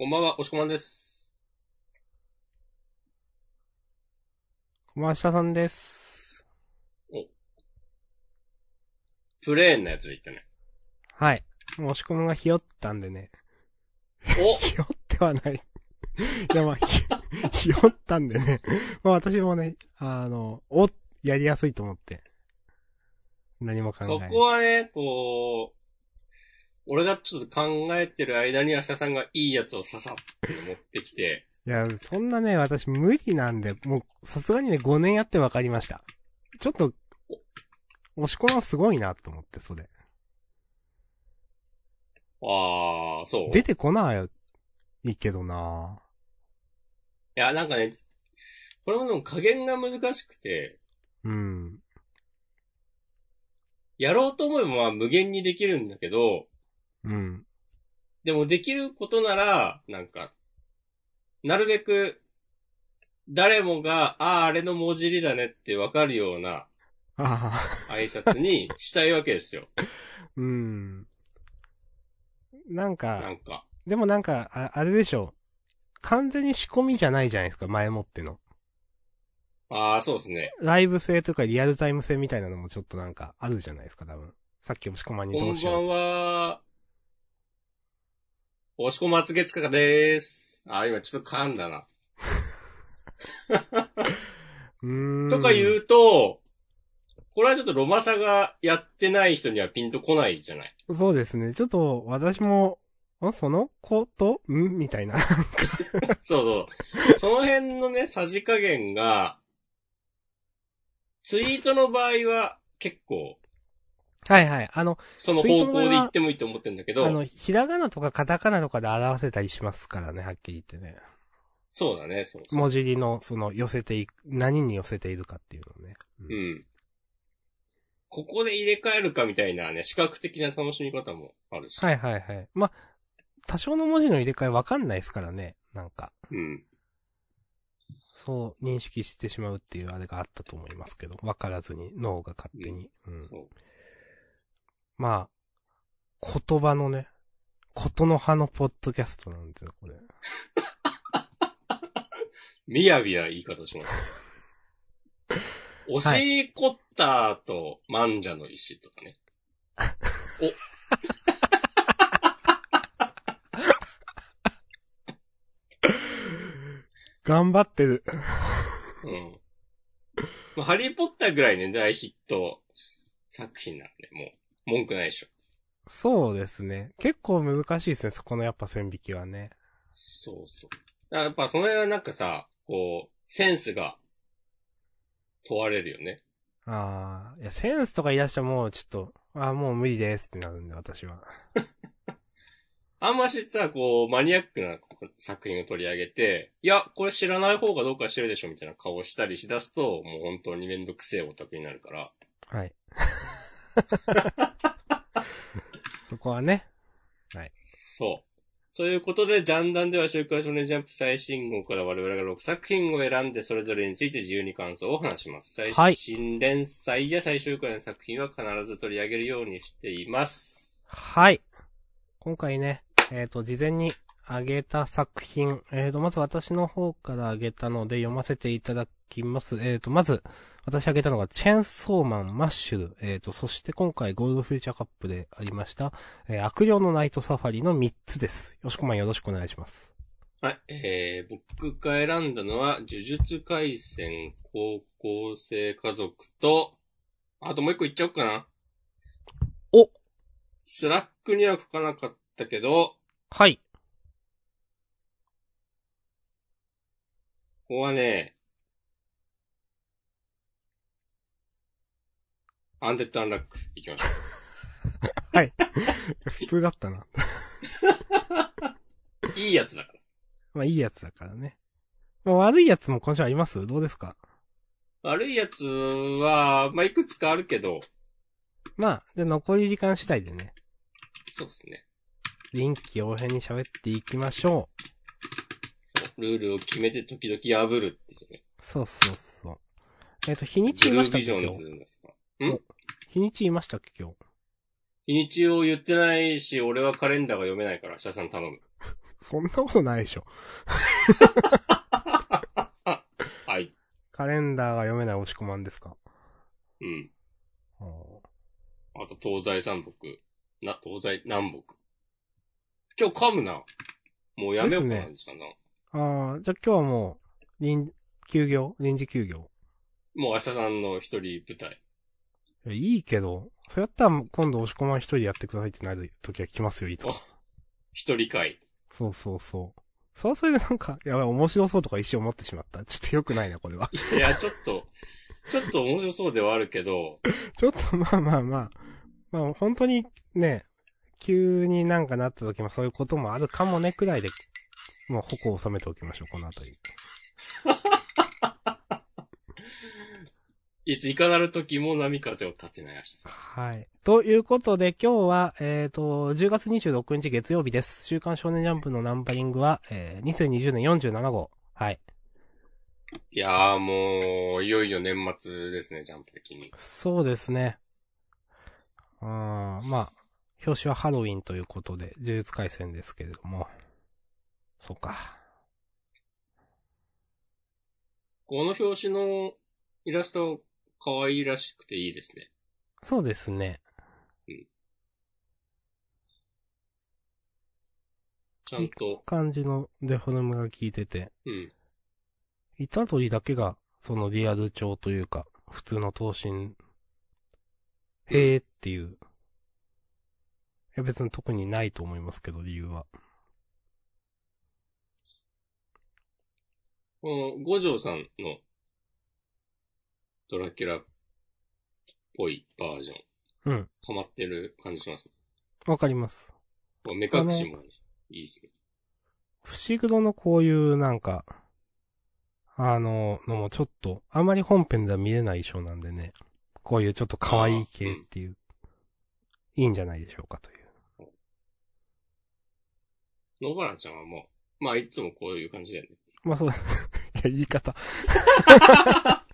こんばんは、おしこまんです。小林田さんです。プレーンなやつで言ったね。はい。もう押し込みがひよったんでね。お ひよってはない。いや、まあ、ひ、ひよったんでね。まあ私もね、あの、お、やりやすいと思って。何も考えそない。こはね、こう、俺がちょっと考えてる間に明日さんがいいやつをささって持ってきて、いや、そんなね、私無理なんで、もう、さすがにね、5年やって分かりました。ちょっと、押し込みはすごいなと思って、それ。あー、そう？出てこないけどないや、なんかね、これもでも加減が難しくて、うん。やろうと思えばまあ無限にできるんだけど、うん。でもできることなら、なんか、なるべく、誰もが、ああ、あれの文字りだねってわかるようなああ。挨拶にしたいわけですよ。うん。なんなか、んか。でもなんか、ああれでしょ。完全に仕込みじゃないじゃないですか、前もっての。ああ、そうですね。ライブ性とかリアルタイム性みたいなのもちょっとなんかあるじゃないですか、多分。さっきもしこまんにこどうんしよう。ばんは、おしこまつげつかかでーす。あー、今ちょっと噛んだな。とか言うと、これはちょっとロマサがやってない人にはピンとこないじゃない？そうですね。ちょっと、私も、んそのこと？ん？みたいな。そうそう。その辺のね、さじ加減が、ツイートの場合は結構、はいはい。あの、その方向で言ってもいいと思ってるんだけどあ、の、ひらがなとかカタカナとかで表せたりしますからね、はっきり言ってね。そうだね、そうそう。文字りの、その、寄せていく、何に寄せているかっていうのね。うんうん。ここで入れ替えるかみたいなね、視覚的な楽しみ方もあるし。はいはいはい。まあ、多少の文字の入れ替えわかんないですからね。なんか、うん。そう認識してしまうっていうあれがあったと思いますけど、わからずに脳が勝手に。うん。そう。まあ、言葉のね、ことの葉のポッドキャストなんですよ、これ。みやびな言い方をします。おしこったと、万者の石とかね。頑張ってる。うん。まあ、ハリーポッターぐらいね、大ヒット作品なんで、もう、文句ないでしょ。そうですね。結構難しいですね、そこのやっぱ線引きはね。そうそう。だからやっぱその辺はなんかさ、こう、センスが問われるよね。ああ、いや、センスとか言い出したらもうちょっと、ああ、もう無理ですってなるんで、私は。あんましさ、こう、マニアックな作品を取り上げて、いや、これ知らない方がどうかしてるでしょみたいな顔をしたりしだすと、もう本当にめんどくせえオタクになるから。はい。そこはね。そう。ということで、ジャンダンでは週刊少年ジャンプ最新号から我々が6作品を選んで、それぞれについて自由に感想を話します。最はい新連載や最終回の作品は必ず取り上げるようにしています。はい。今回ね、えっ、と、事前にあげた作品、えっ、と、まず私の方からあげたので読ませていただきます。えっ、と、まず、私あげたのが、チェーンソーマン、マッシュル、えっ、と、そして今回ゴールドフューチャーカップでありました、えー悪霊のナイトサファリの3つです。よしこまんよろしくお願いします。はい。えー、僕が選んだのは、呪術回戦高校生家族と、あともう一個言っちゃおうかな。お Slack には書かなかったけど、はい。ここはね、アンデッドアンラック、いきましょ 普通だったな。う。いいやつだから。まあ、いいやつだからね。まあ、悪いやつも今週あります？どうですか？悪いやつは、まあ、いくつかあるけど、まあ、で、残り時間次第でね、そうですね。臨機応変に喋っていきましょう。そうルールを決めて時々破るっていうね。そうそうそう。えっ、と、日にちブルー言いましたビジョンズのさ。ん？日にち言いましたっけ今日？日にちを言ってないし、俺はカレンダーが読めないから、シャさん頼む。そんなことないでしょ。はい。カレンダーが読めない押し込まんですか？うん。あーあと、東西三北。な、東西南北。今日噛むな。もうやめようかな、じゃあな。あー、じゃあ今日はもう、臨、休業？臨時休業？もう明日さんの一人舞台。いやいいけど、そうやったら今度押し込まん一人やってくださいってなる時は来ますよ、いつか。一人会。そうそうそう。そうそれでなんか、やばい、面白そうとか一瞬思ってしまった。ちょっと良くないな、これは。いや、ちょっと、ちょっと面白そうではあるけど、ちょっとまあまあまあ、まあ本当にね、急になんかなった時もそういうこともあるかもねくらいで、もう矛を収めておきましょう、このあた り。いついかなる時も波風を立てない明日さん。はい。ということで今日は、えっ、と、10月26日月曜日です。週刊少年ジャンプのナンバリングは、えー、2020年47号。はい。いやーもう、いよいよ年末ですね、ジャンプ的に。そうですね。あーまあ、表紙はハロウィンということで、呪術回戦ですけれども。そうか。この表紙のイラスト可愛らしくていいですね。そうですね。ちゃんと、感じのデフォルメが効いてて、うん。板取だけが、そのリアル調というか、普通の頭身、へーっていう。いや別に特にないと思いますけど、理由は。この五条さんのドラキュラっぽいバージョン、うん。ハマってる感じしますね。わかります。目隠しもね、いいですね。不思議のこういうなんか、あの、のもちょっと、あまり本編では見れない衣装なんでね、こういうちょっと可愛い系っていう、いいんじゃないでしょうかという。野原ちゃんはもう、まあいつもこういう感じだよね。まあそう、いや、言い方。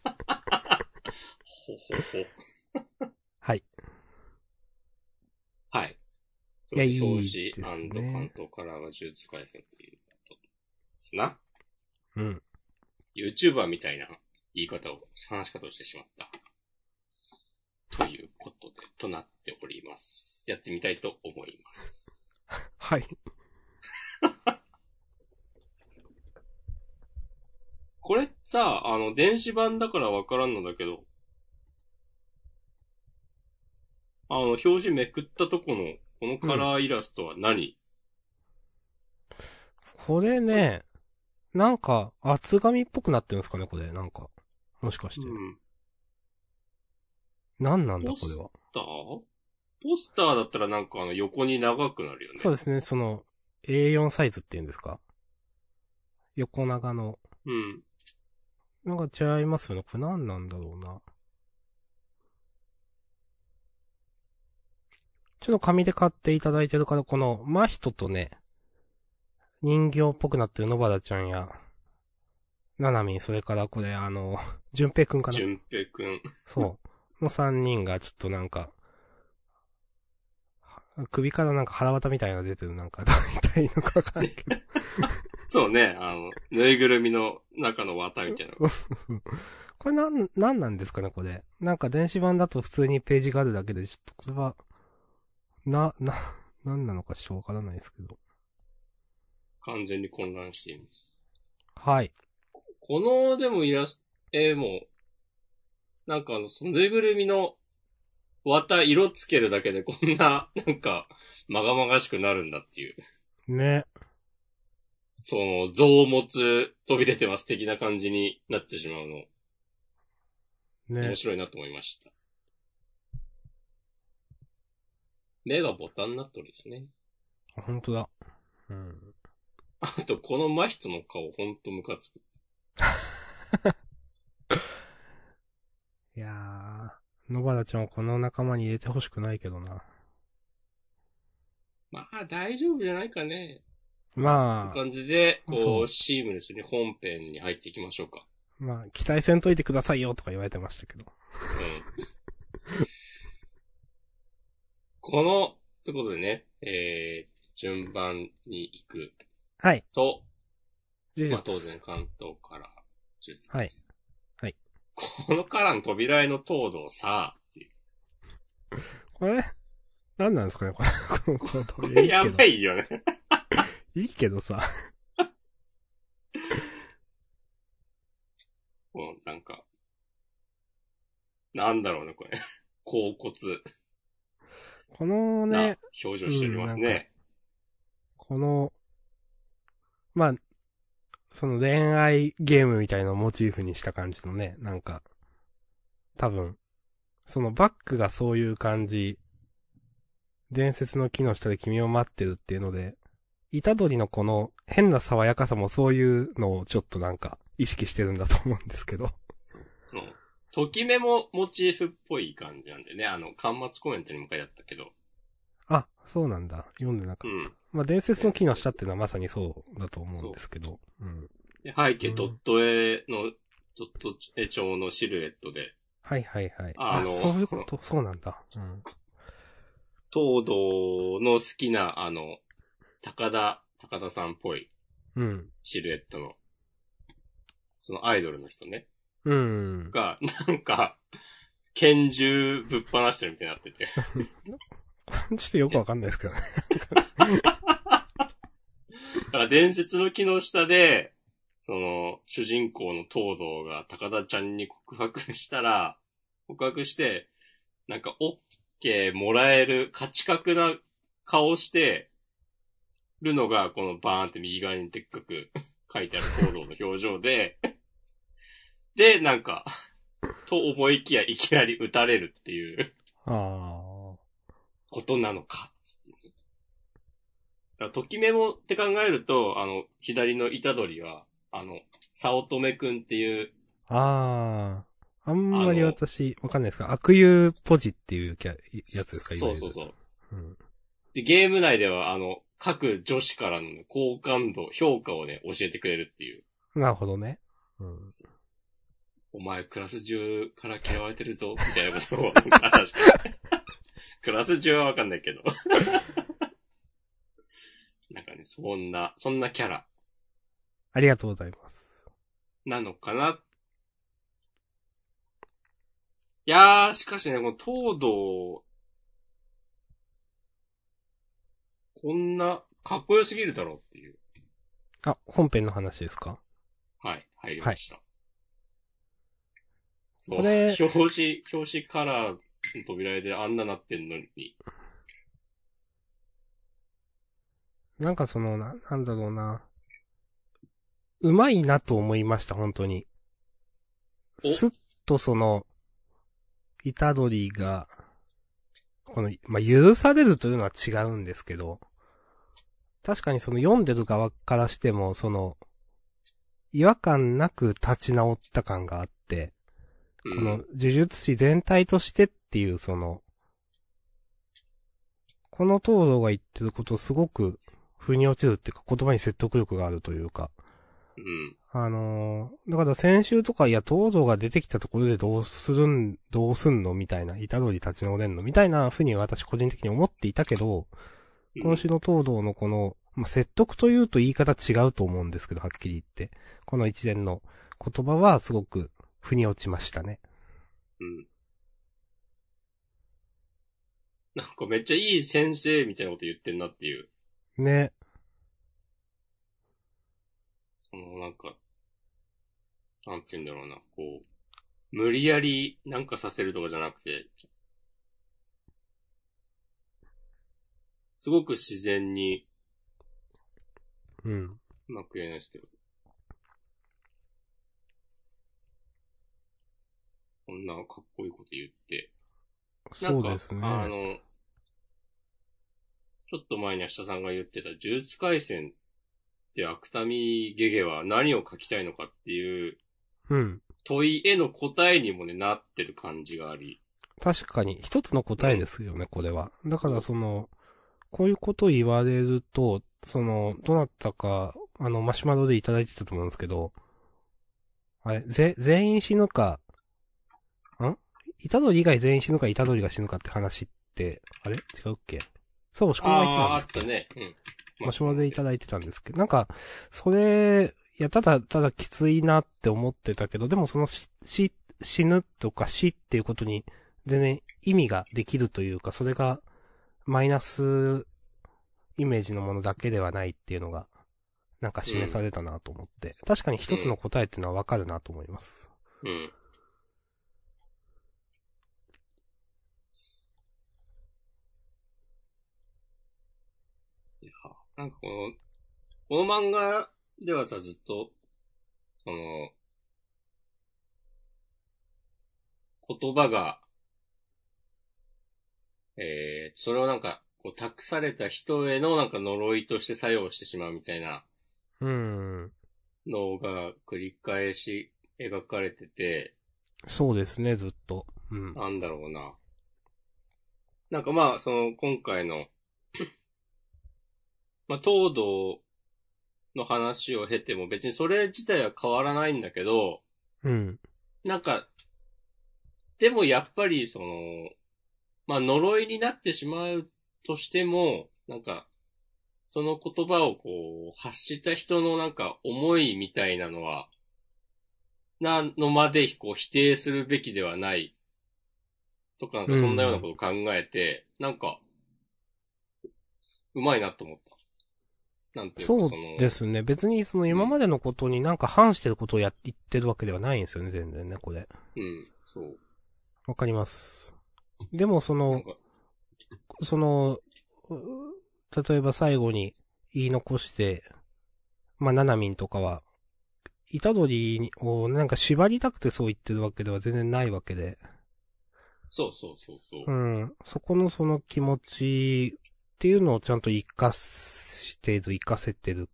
ほほほ。はい。はい。いやいい表です紙ね関東カラーが呪術回戦ということですな。うん。YouTuber みたいな言い方を、話し方をしてしまった。ということで、となっております。やってみたいと思います。はい。これさ、あの、電子版だからわからんのだけど、あの、表紙めくったとこの、このカラーイラストは何、これね、なんか、厚紙っぽくなってるんですかね、これ。なんか。もしかして。うん。何なんだ、これは。ター？ポスターだったらなんかあの横に長くなるよね。そうですね、その、A4 サイズっていうんですか？横長の。うん。なんか違いますよね。これ何なんだろうな。ちょっと紙で買っていただいてるから、この、真人とね、人形っぽくなってる野原ちゃんや、ななみん、それからこれ、あの、淳平くんかな？淳平くん。そう。の三人がちょっとなんか、は首からなんか腹渡みたいなの出てるなんか、大体のかわかんないけど。そうね、あの、ぬいぐるみの中の綿みたいな。これなん、なんなんですかね、これ。なんか電子版だと普通にページがあるだけで、ちょっとこれは、な、な、なんなのかちょっとわからないですけど。完全に混乱しています。はい。この、でもイラスト、絵も、なんかあの、そのぬいぐるみの綿色つけるだけでこんな、なんか、まがまがしくなるんだっていう。ね。その、臓物飛び出てます的な感じになってしまうの、ね面。白いなと思いました。目がボタンになっとるよね。ほんとだ。うん。あと、この真人の顔ほんとムカつく。いやー、野原ちゃんをこの仲間に入れてほしくないけどな。まあ、大丈夫じゃないかね。まあそういう、感じで、そこう、うシームレスに本編に入っていきましょうか。まあ、期待せんといてくださいよとか言われてましたけど。うん。この、ということでね、えー、順番に行くはい。と。まあ当然関東から呪術はい。はい。このカラン扉絵の東堂さ、っていう。これ、何なんですかねこれ、この、このこれやばいいよね。いいけどさ。もうなんか、なんだろうね、これ。甲骨このなね、表情しておりますうん。この、まあ、その恋愛ゲームみたいなのをモチーフにした感じのね、なんか、多分、そのバックがそういう感じ、伝説の木の下で君を待ってるっていうので、虎取のこの変な爽やかさもそういうのをちょっとなんか意識してるんだと思うんですけど。ときめもモチーフっぽい感じなんでね。あの、端末コメントにも書いてあったけど。あ、そうなんだ。読んでなかった。うん。まあ、伝説の木の下っていうのはまさにそうだと思うんですけど。うん。で背景うんドット絵の、ドット絵調のシルエットで、はいはいはい。あのそういうこと、そうなんだ。うん。東堂の好きな、あの、高田、高田さんっぽいうん。シルエットの、そのアイドルの人ね、うん。が、なんか、拳銃ぶっ放してるみたいになってて。ちょっとよくわかんないですけどね。だから伝説の木の下で、その、主人公の東堂が高田ちゃんに告白したら、告白して、なんか、オッケーもらえる価値格な顔してるのが、このバーンって右側にでっかく書いてある東堂の表情で、で、なんか、と思いきやいきなり撃たれるっていうあことなのか、つってね。だからときメモって考えると、あの、左の虎取は、あの、早乙女くんっていう、あ。ああ。あんまり私、わかんないですか悪友ポジっていうやつですかそうそうそう。う。うん。で、ゲーム内では、あの、各女子からのね好感度、評価をね、教えてくれるっていう。なるほどね。うん。お前、クラス中から嫌われてるぞ、みたいなことを、クラス中はわかんないけど。なんかね、そんな、そんなキャラありがとうございます。なのかな。いやー、しかしね、この東堂、こんな、かっこよすぎるだろうっていう。あ、本編の話ですか？はい、入りました。そうこれ表紙、表紙カラーの扉絵であんななってんのに。なんかその、な、なんだろうな。うまいなと思いました、本当に。おすっとその、虎取が、この、まあ、許されるというのは違うんですけど、確かにその読んでる側からしても、その、違和感なく立ち直った感があって、うんこの呪術師全体としてっていうその、この東堂が言ってることすごく腑に落ちるっていうか言葉に説得力があるというか、うん。あのーだから先週とか、いや、東堂が出てきたところでどうするん、どうすんのみたいな、板通り立ち直れんのみたいな風に私個人的に思っていたけど、今週の東堂のこの、まあ、説得というと言い方違うと思うんですけど、はっきり言って。この一連の言葉はすごく腑に落ちましたね。うん。なんかめっちゃいい先生みたいなこと言ってんなっていう。ね。そのなんか、なんて言うんだろうな、こう、無理やりなんかさせるとかじゃなくて、すごく自然に、うん。うまく言えないですけど。こんなかっこいいこと言って。なんかそうですね。あの、ちょっと前に明日さんが言ってた、呪術回戦って芥見ゲゲは何を書きたいのかっていううん。問いへの答えにもね、なってる感じがあり。確かに、一つの答えですよね、これは。だからその、こういうことを言われると、その、どなたか、あの、マシュマロでいただいてたと思うんですけど、あれ、ぜ、全員死ぬか、ん虎取以外全員死ぬか、虎取が死ぬかって話って、あれ？違うっけ？そう、押し込みが言ってたんああ、あですっけったね。うん。マシュマロでいただいてたんですけど、なんか、それ、いや、ただ、ただきついなって思ってたけど、でもそのし、し、死ぬとか死っていうことに、全然意味ができるというか、それが、マイナスイメージのものだけではないっていうのが、なんか示されたなと思って、確かに一つの答えっていうのはわかるなと思います。うん。いや、なんかこの、この漫画ではさ、ずっと、その、言葉が、えー、それをなんか、こう、託された人へのなんか呪いとして作用してしまうみたいなうーん。のが繰り返し描かれてて、そうですね、ずっと。うん。なんだろうな。なんかまあ、その、今回の、まあ、東堂の話を経ても別にそれ自体は変わらないんだけど、うん。なんか、でもやっぱりその、まあ、呪いになってしまうとしても、なんか、その言葉をこう、発した人のなんか思いみたいなのは、なのまでこう否定するべきではない。とかなんかそんなようなことを考えて、なんか、うまいなと思った。なんていうかそうその、ですね。別にその今までのことになんか反してることをや言ってるわけではないんですよね、全然ね、これ。うん、そう。わかります。でもその、その、う例えば最後に言い残して、まあ、ナナミンとかは、虎杖をなんか縛りたくてそう言ってるわけでは全然ないわけで、そうそうそうそう。うん。そこのその気持ちっていうのをちゃんと活かしてる、活かせてる。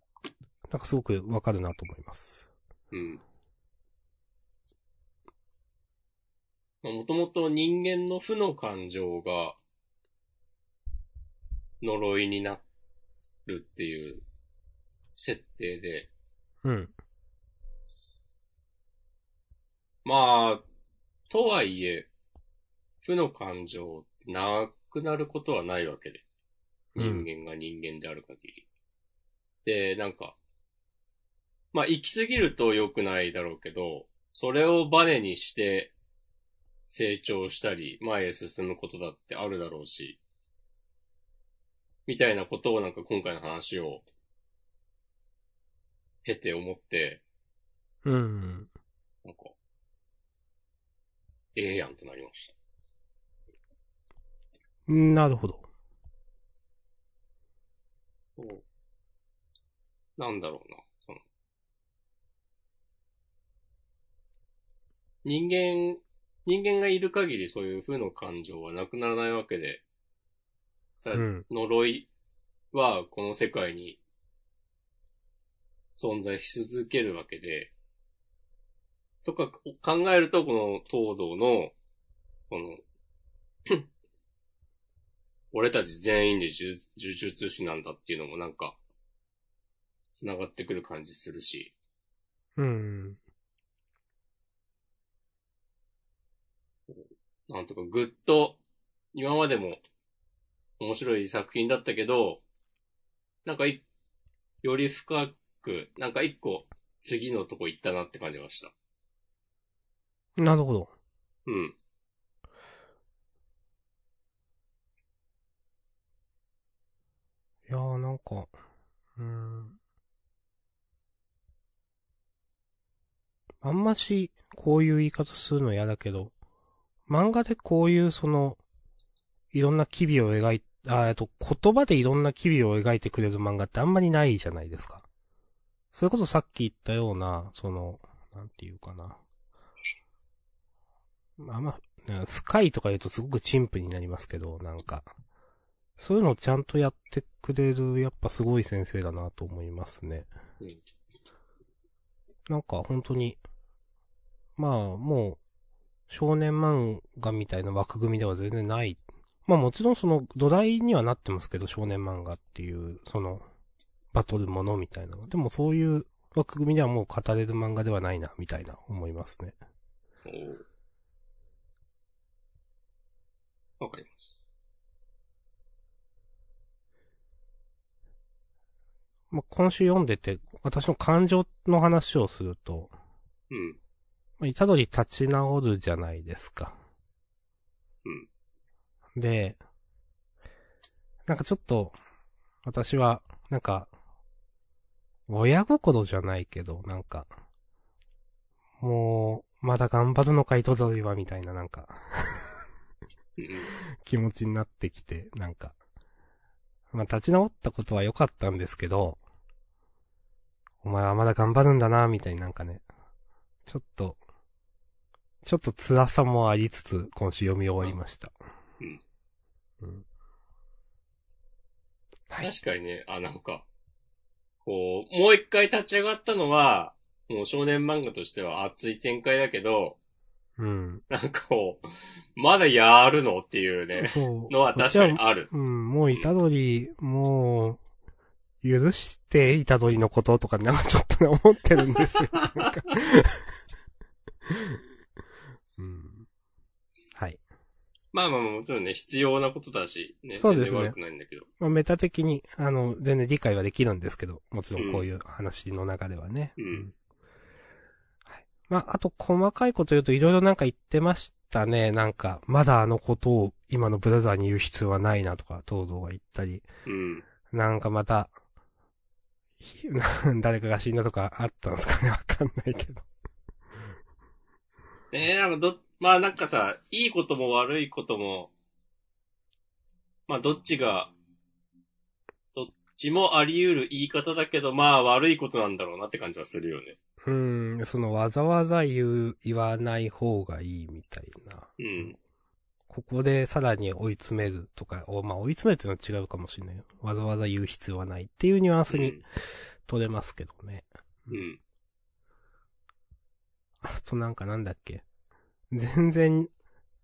なんかすごくわかるなと思います。うん。もともと人間の負の感情が呪いになるっていう設定で、うん。まあ、とはいえ、負の感情なくなることはないわけで。うん人間が人間である限り。で、なんか、まあ、行き過ぎると良くないだろうけど、それをバネにして成長したり、前へ進むことだってあるだろうし、みたいなことをなんか今回の話を経て思って、うん。なんか、ええやんとなりました。なるほど。そう。なんだろうな、その。人間、人間がいる限りそういう負の感情はなくならないわけで、さ、うん。呪いはこの世界に存在し続けるわけで、とか考えると、この東堂の、この、俺たち全員で呪呪術師なんだっていうのもなんか、繋がってくる感じするし、うん。なんとかぐっと、今までも面白い作品だったけど、なんかい、より深く、なんか一個次のとこ行ったなって感じました。なるほど。うん。いやーなんか、うーん。あんまし、こういう言い方するの嫌だけど、漫画でこういうその、いろんな機微を描い、あえっと、言葉でいろんな機微を描いてくれる漫画ってあんまりないじゃないですか。それこそさっき言ったような、その、なんていうかな。あま、ね深いとか言うとすごく陳腐になりますけど、なんか。そういうのをちゃんとやってくれる、やっぱすごい先生だなと思いますね。うんなんか本当に、まあもう、少年漫画みたいな枠組みでは全然ない。まあもちろんその土台にはなってますけど、少年漫画っていう、その、バトルものみたいなの。でもそういう枠組みではもう語れる漫画ではないな、みたいな思いますね。わかります。まあ、今週読んでて、私の感情の話をすると、うん。まあ、イタドリ立ち直るじゃないですか。うん。で、なんかちょっと、私は、なんか、親心じゃないけど、なんか、もう、まだ頑張るのか、イタドリは、みたいな、なんか、うん。気持ちになってきて、なんか、まあ、立ち直ったことは良かったんですけど、お前はまだ頑張るんだな、みたいになんかね、ちょっと、ちょっと辛さもありつつ、今週読み終わりました。うん。うん。はい。確かにね、あ、なんか、こう、もう一回立ち上がったのは、もう少年漫画としては熱い展開だけど、うん。なんかこう、まだやるのっていうね、そう。のは確かにある。うん、もう、イタドリ、もう、許して、イタドリのこととか、なんかちょっとね、思ってるんですよ。なんかうん。はい。まあまあまあもちろんね、必要なことだし、ね、そうですね悪くないんだけど。まあ、メタ的に、あの、全然理解はできるんですけど、もちろんこういう話の流れはね。うんはい。まあ、あと、細かいこと言うと、いろいろなんか言ってましたね。なんか、まだあのことを今のブラザーに言う必要はないなとか、東堂が言ったり、うん。なんかまた、ひ 誰かが死んだとかあったんですかね？わかんないけど。えー、なんかど、まあなんかさ、いいことも悪いことも、まあどっちが、どっちもあり得る言い方だけど、まあ悪いことなんだろうなって感じはするよね。うん、そのわざわざ言う、言わない方がいいみたいな。うん。ここでさらに追い詰めるとか、おまあ追い詰めるっていうのは違うかもしれないよ。わざわざ言う必要はないっていうニュアンスに取れますけどね。うん。うん。あとなんかなんだっけ。全然、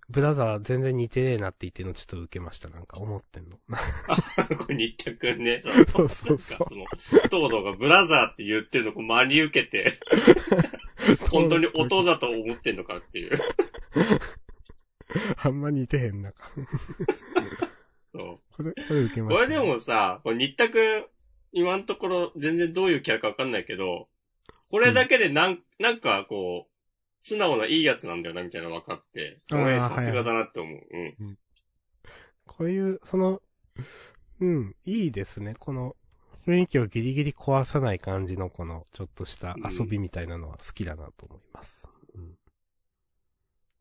ブラザー全然似てねえなって言ってるのちょっと受けました。なんか思ってんの。これ、新田くんね。そうそうそう東堂がブラザーって言ってるのを真に受けて、本当に音だと思ってんのかっていう。あんま似てへんな。そう。これ、これ受けました、これでもさ、これ新田くん、今のところ全然どういうキャラかわかんないけど、これだけでなん、なんかこう、素直ないいやつなんだよな、みたいなの分かって、お前さすがだなって思う。うん。こういう、その、うん、いいですね。この、雰囲気をギリギリ壊さない感じのこの、ちょっとした遊びみたいなのは好きだなと思います。うん。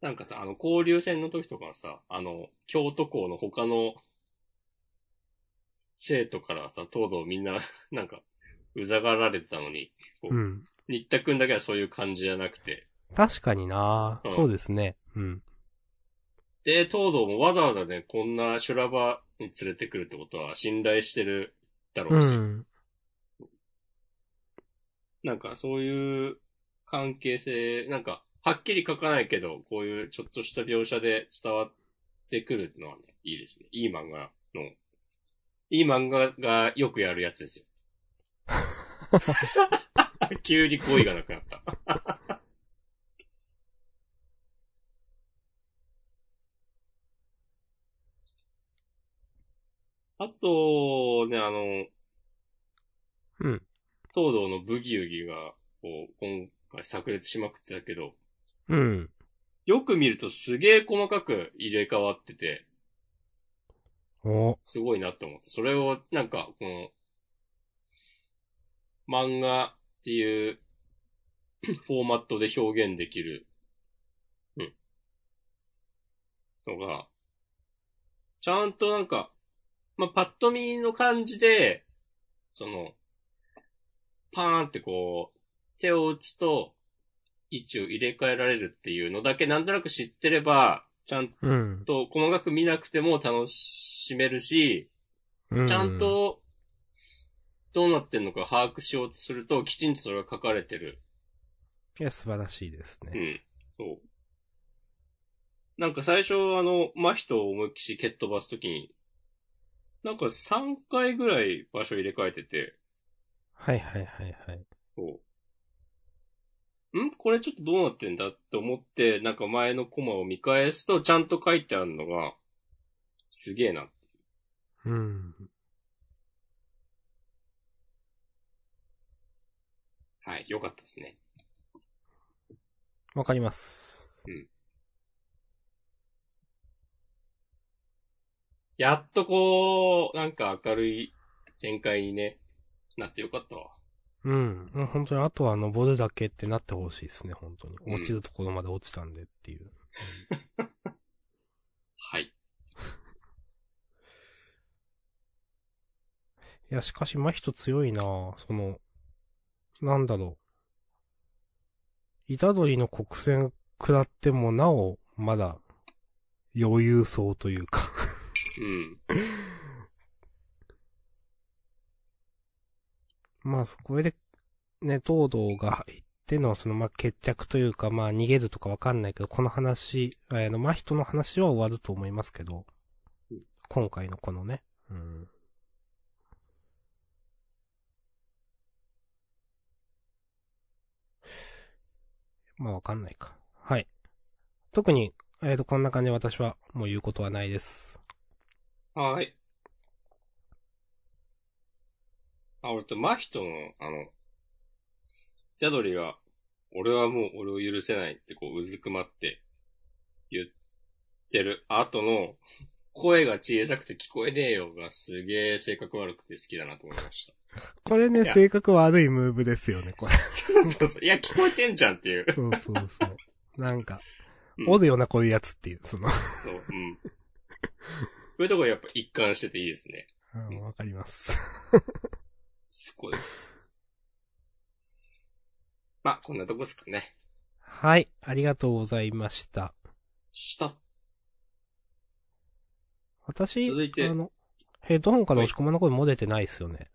なんかさ、あの、交流戦の時とかはさ、あの、京都校の他の生徒からさ、東堂みんな、なんか、うざがられてたのに、こううん。新田くんだけはそういう感じじゃなくて、確かにな、うんそうですね。うん。で、東堂もわざわざね、こんな修羅場に連れてくるってことは信頼してるだろううし、ん。なんかそういう関係性、なんか、はっきり書かないけど、こういうちょっとした描写で伝わってくるのはね、いいですね。いい漫画の、いい漫画がよくやるやつですよ。急に語彙がなくなった。あと、ね、あの、うん。東堂のブギウギが、こう、今回炸裂しまくってたけど、うん。よく見るとすげえ細かく入れ替わってて、お、すごいなって思って。それを、なんか、この、漫画っていうフォーマットで表現できる、うん。のが、ちゃんとなんか、まあ、パッと見の感じで、その、パーンってこう、手を打つと、位置を入れ替えられるっていうのだけなんとなく知ってれば、ちゃんうん。と細かく見なくても楽しめるし、うんちゃん、とどうなってんのか把握しようとすると、きちんとそれが書かれてる。いや、素晴らしいですね。うん。そう。なんか最初あの、真人を思いっきし蹴っ飛ばすときに、なんか3回ぐらい場所入れ替えてて、はいはいはいはい。そう。ん？これちょっとどうなってんだって思って、なんか前のコマを見返すと、ちゃんと書いてあるのが、すげえな。うん。はい、良かったですね。わかります。やっとこう、なんか明るい展開にね、なってよかったわ。うん。もう本当にあとは登るだけってなってほしいですね、本当に。うん落ちるところまで落ちたんでっていう。はい。いや、しかし、真人強いなぁその、なんだろう。虎杖の国戦食らってもなお、まだ、余裕そうというか。うん。まあ、そこで、ね、東堂が入っての、その、まあ、決着というか、まあ、逃げるとかわかんないけど、この話、あの、真人の話は終わると思いますけど、今回のこのね、うん。まあ、わかんないか。はい。特に、えっ、と、こんな感じで私はもう言うことはないです。はーい。あ、俺と真人の、あの、ジャドリが、俺はもう俺を許せないってこううずくまって言ってる後の、声が小さくて聞こえねえよがすげえ性格悪くて好きだなと思いました。これね、いや性格悪いムーブですよね、これ。そうそうそう。いや、聞こえてんじゃんっていう。そうそうそう。なんか、うんおるよな、こういうやつっていう、その、そう、うん。こういうとこやっぱ一貫してていいですね。うんわかります。すごいです。まあ、こんなとこですかね。はい、ありがとうございました。した。私、続いてあの、ヘッドホンから押し込まの声も出てないですよね。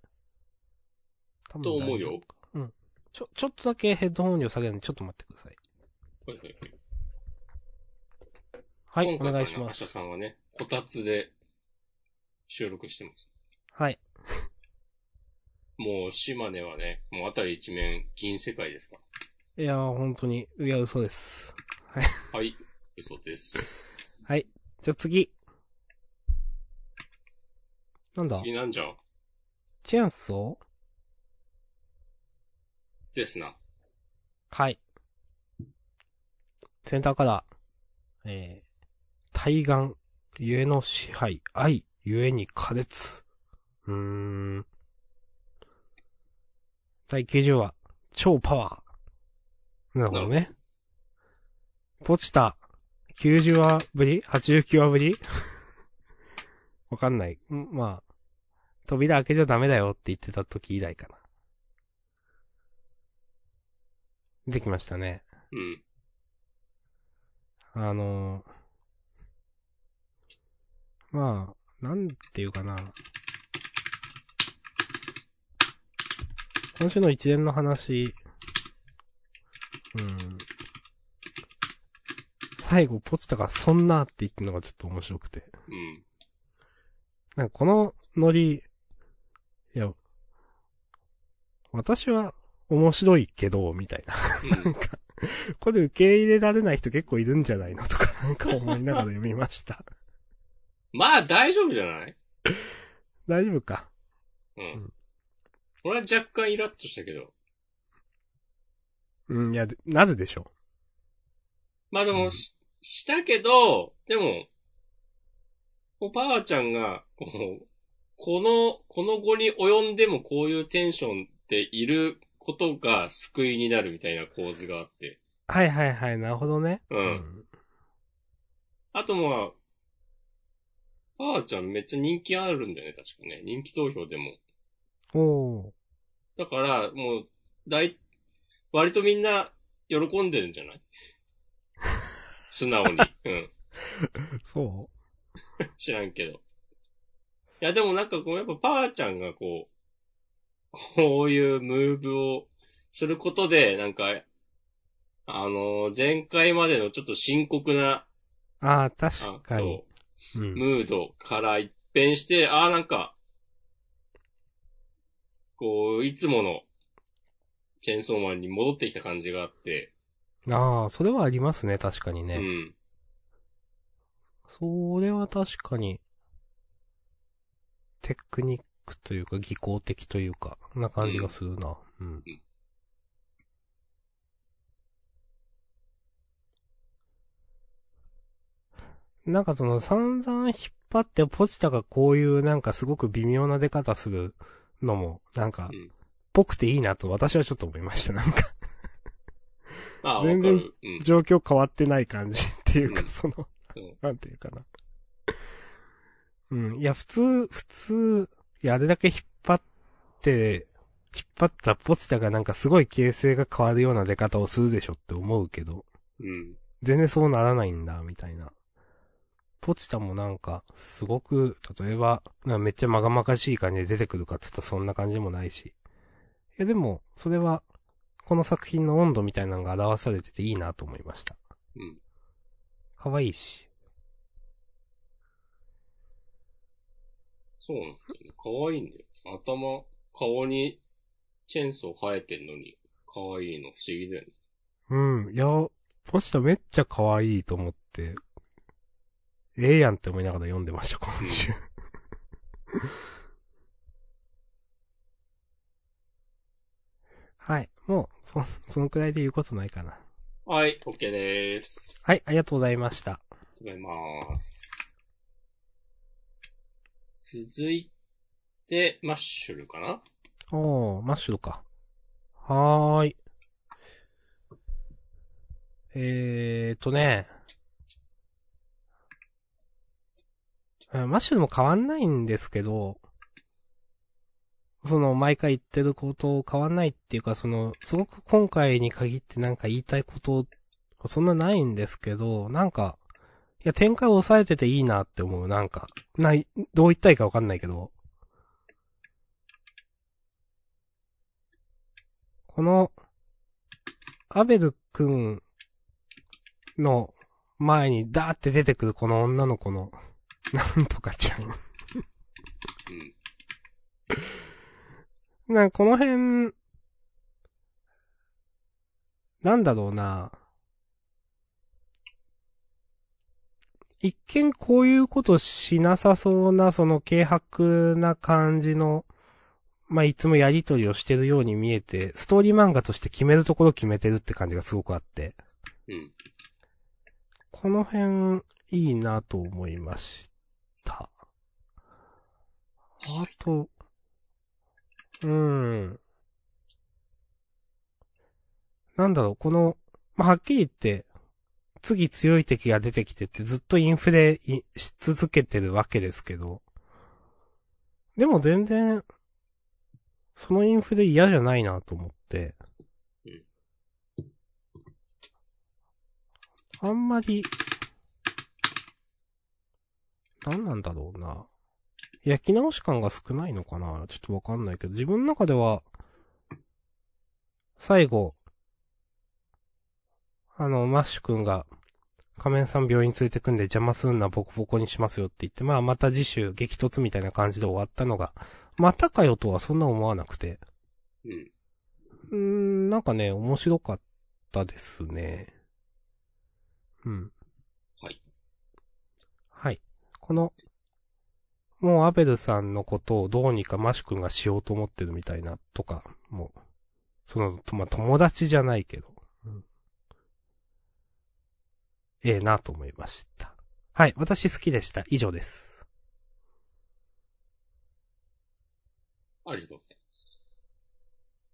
多分と思うよ。うん。ちょ、ちょっとだけヘッドホン量下げるんで、ちょっと待ってください。はいはいはい。はい、お願いしま明日す。さんはね、こたつで収録してます。はい。もう島根はね、もうあたり一面銀世界ですかいやー、本当に、いや、嘘です。ら。はい。嘘です。はい。じゃあ次。なんだ？次なんじゃ？んチェーンソーですな。はい。センターカラー。えー、対岸、ゆえの支配、愛、ゆえに苛烈。うーん。第90話、超パワー。なるほどね。ポチタ、90話ぶり ?89 話ぶり？わかんない。んまあ、扉開けちゃダメだよって言ってた時以来かな。出てきましたね。うん。あのーまあ、なんていうかな。今週の一連の話、うん。最後、ポチタがそんなって言ってるのがちょっと面白くて。うん。なんかこのノリ、いや、私は面白いけど、みたいな。うん。これ受け入れられない人結構いるんじゃないの？とかなんか思いながら読みました。まあ大丈夫じゃない？大丈夫か。うん。うん俺は若干イラッとしたけど。うん、いや、でなぜでしょまあでも、うんし、したけど、でも、こうパワーちゃんが、こう、この、この後に及んでもこういうテンションでいることが救いになるみたいな構図があって。うはいはいはい、なるほどね。うんあとまあ、パワーちゃんめっちゃ人気あるんだよね、確かね。人気投票でも。おー。だから、もう、大、割とみんな喜んでるんじゃない？素直に。うん。そ 知らんけど。いや、でもなんかこう、やっぱパワーちゃんがこう、こういうムーブをすることで、なんか、あのー前回までのちょっと深刻な、う。ああ、あ確かに。そうう、ん。ムードから一変して、ああ、なんか、こう、いつもの、チェーンソーマンに戻ってきた感じがあって、ああ、それはありますね、確かにね。うん。それは確かに、テクニックというか、技巧的というか、な感じがするな。うん。なんかその散々引っ張ってポチタがこういうなんかすごく微妙な出方するのも、なんかう、ん。ぽくていいなと私はちょっと思いました。なんか、まあ、わか全然。状況変わってない感じっていうか、うんその、うんなんていうかな。うん。いや、普通、普通、いや、あれだけ引っ張って、引っ張ったポチタがなんかすごい形勢が変わるような出方をするでしょって思うけど、うん。全然そうならないんだ、みたいな。ポチタもなんか、すごく、例えば、めっちゃまがまがしい感じで出てくるかっつったらそんな感じでもないし。いや、でも、それは、この作品の温度みたいなのが表されてていいなと思いました。うん。可愛いし。そうなんだよね。可愛いんだよ。頭、顔にチェーンソー生えてんのに、可愛いの不思議だよね。うん。いや、ポチタめっちゃ可愛いと思って、ええやんって思いながら読んでました、今週。はい。もう、そ、そのくらいで言うことないかな。はい、OK でーす。はい、ありがとうございました。ありがとうございます。続いて、マッシュルかな？おー、マッシュルか。はーい。えーとね。マッシュルも変わんないんですけど、その、毎回言ってること変わんないっていうか、その、すごく今回に限ってなんか言いたいこと、そんなないんですけど、なんか、いや、展開を抑えてていいなって思う、なんか。ない、どう言ったいいかわかんないけど。この、アベルくんの前にダーって出てくるこの女の子の、なんとかちゃん。うん。なこの辺、なんだろうな。一見こういうことしなさそうな、その軽薄な感じの、まあ、いつもやりとりをしてるように見えて、ストーリー漫画として決めるところ決めてるって感じがすごくあって、うん。この辺、いいなと思いました。あと、うーん。なんだろう、この、まあ、はっきり言って、次強い敵が出てきてってずっとインフレいし続けてるわけですけど、でも全然、そのインフレ嫌じゃないなと思ってうん、あんまり、何なんだろうな。焼き直し感が少ないのかなちょっとわかんないけど、自分の中では、最後、あの、マッシュ君が、仮面さん病院連れてくんで邪魔すんなボコボコにしますよって言って、まあまた次週激突みたいな感じで終わったのが、またかよとはそんな思わなくて、うん。うーん、なんかね、面白かったですね。うん。はい。はい。この、もうアベルさんのことをどうにかマシュ君がしようと思ってるみたいなとか、もう、その、とまあ、友達じゃないけど、うん、ええなと思いました。はい、私好きでした。以上です。ありがとうございます。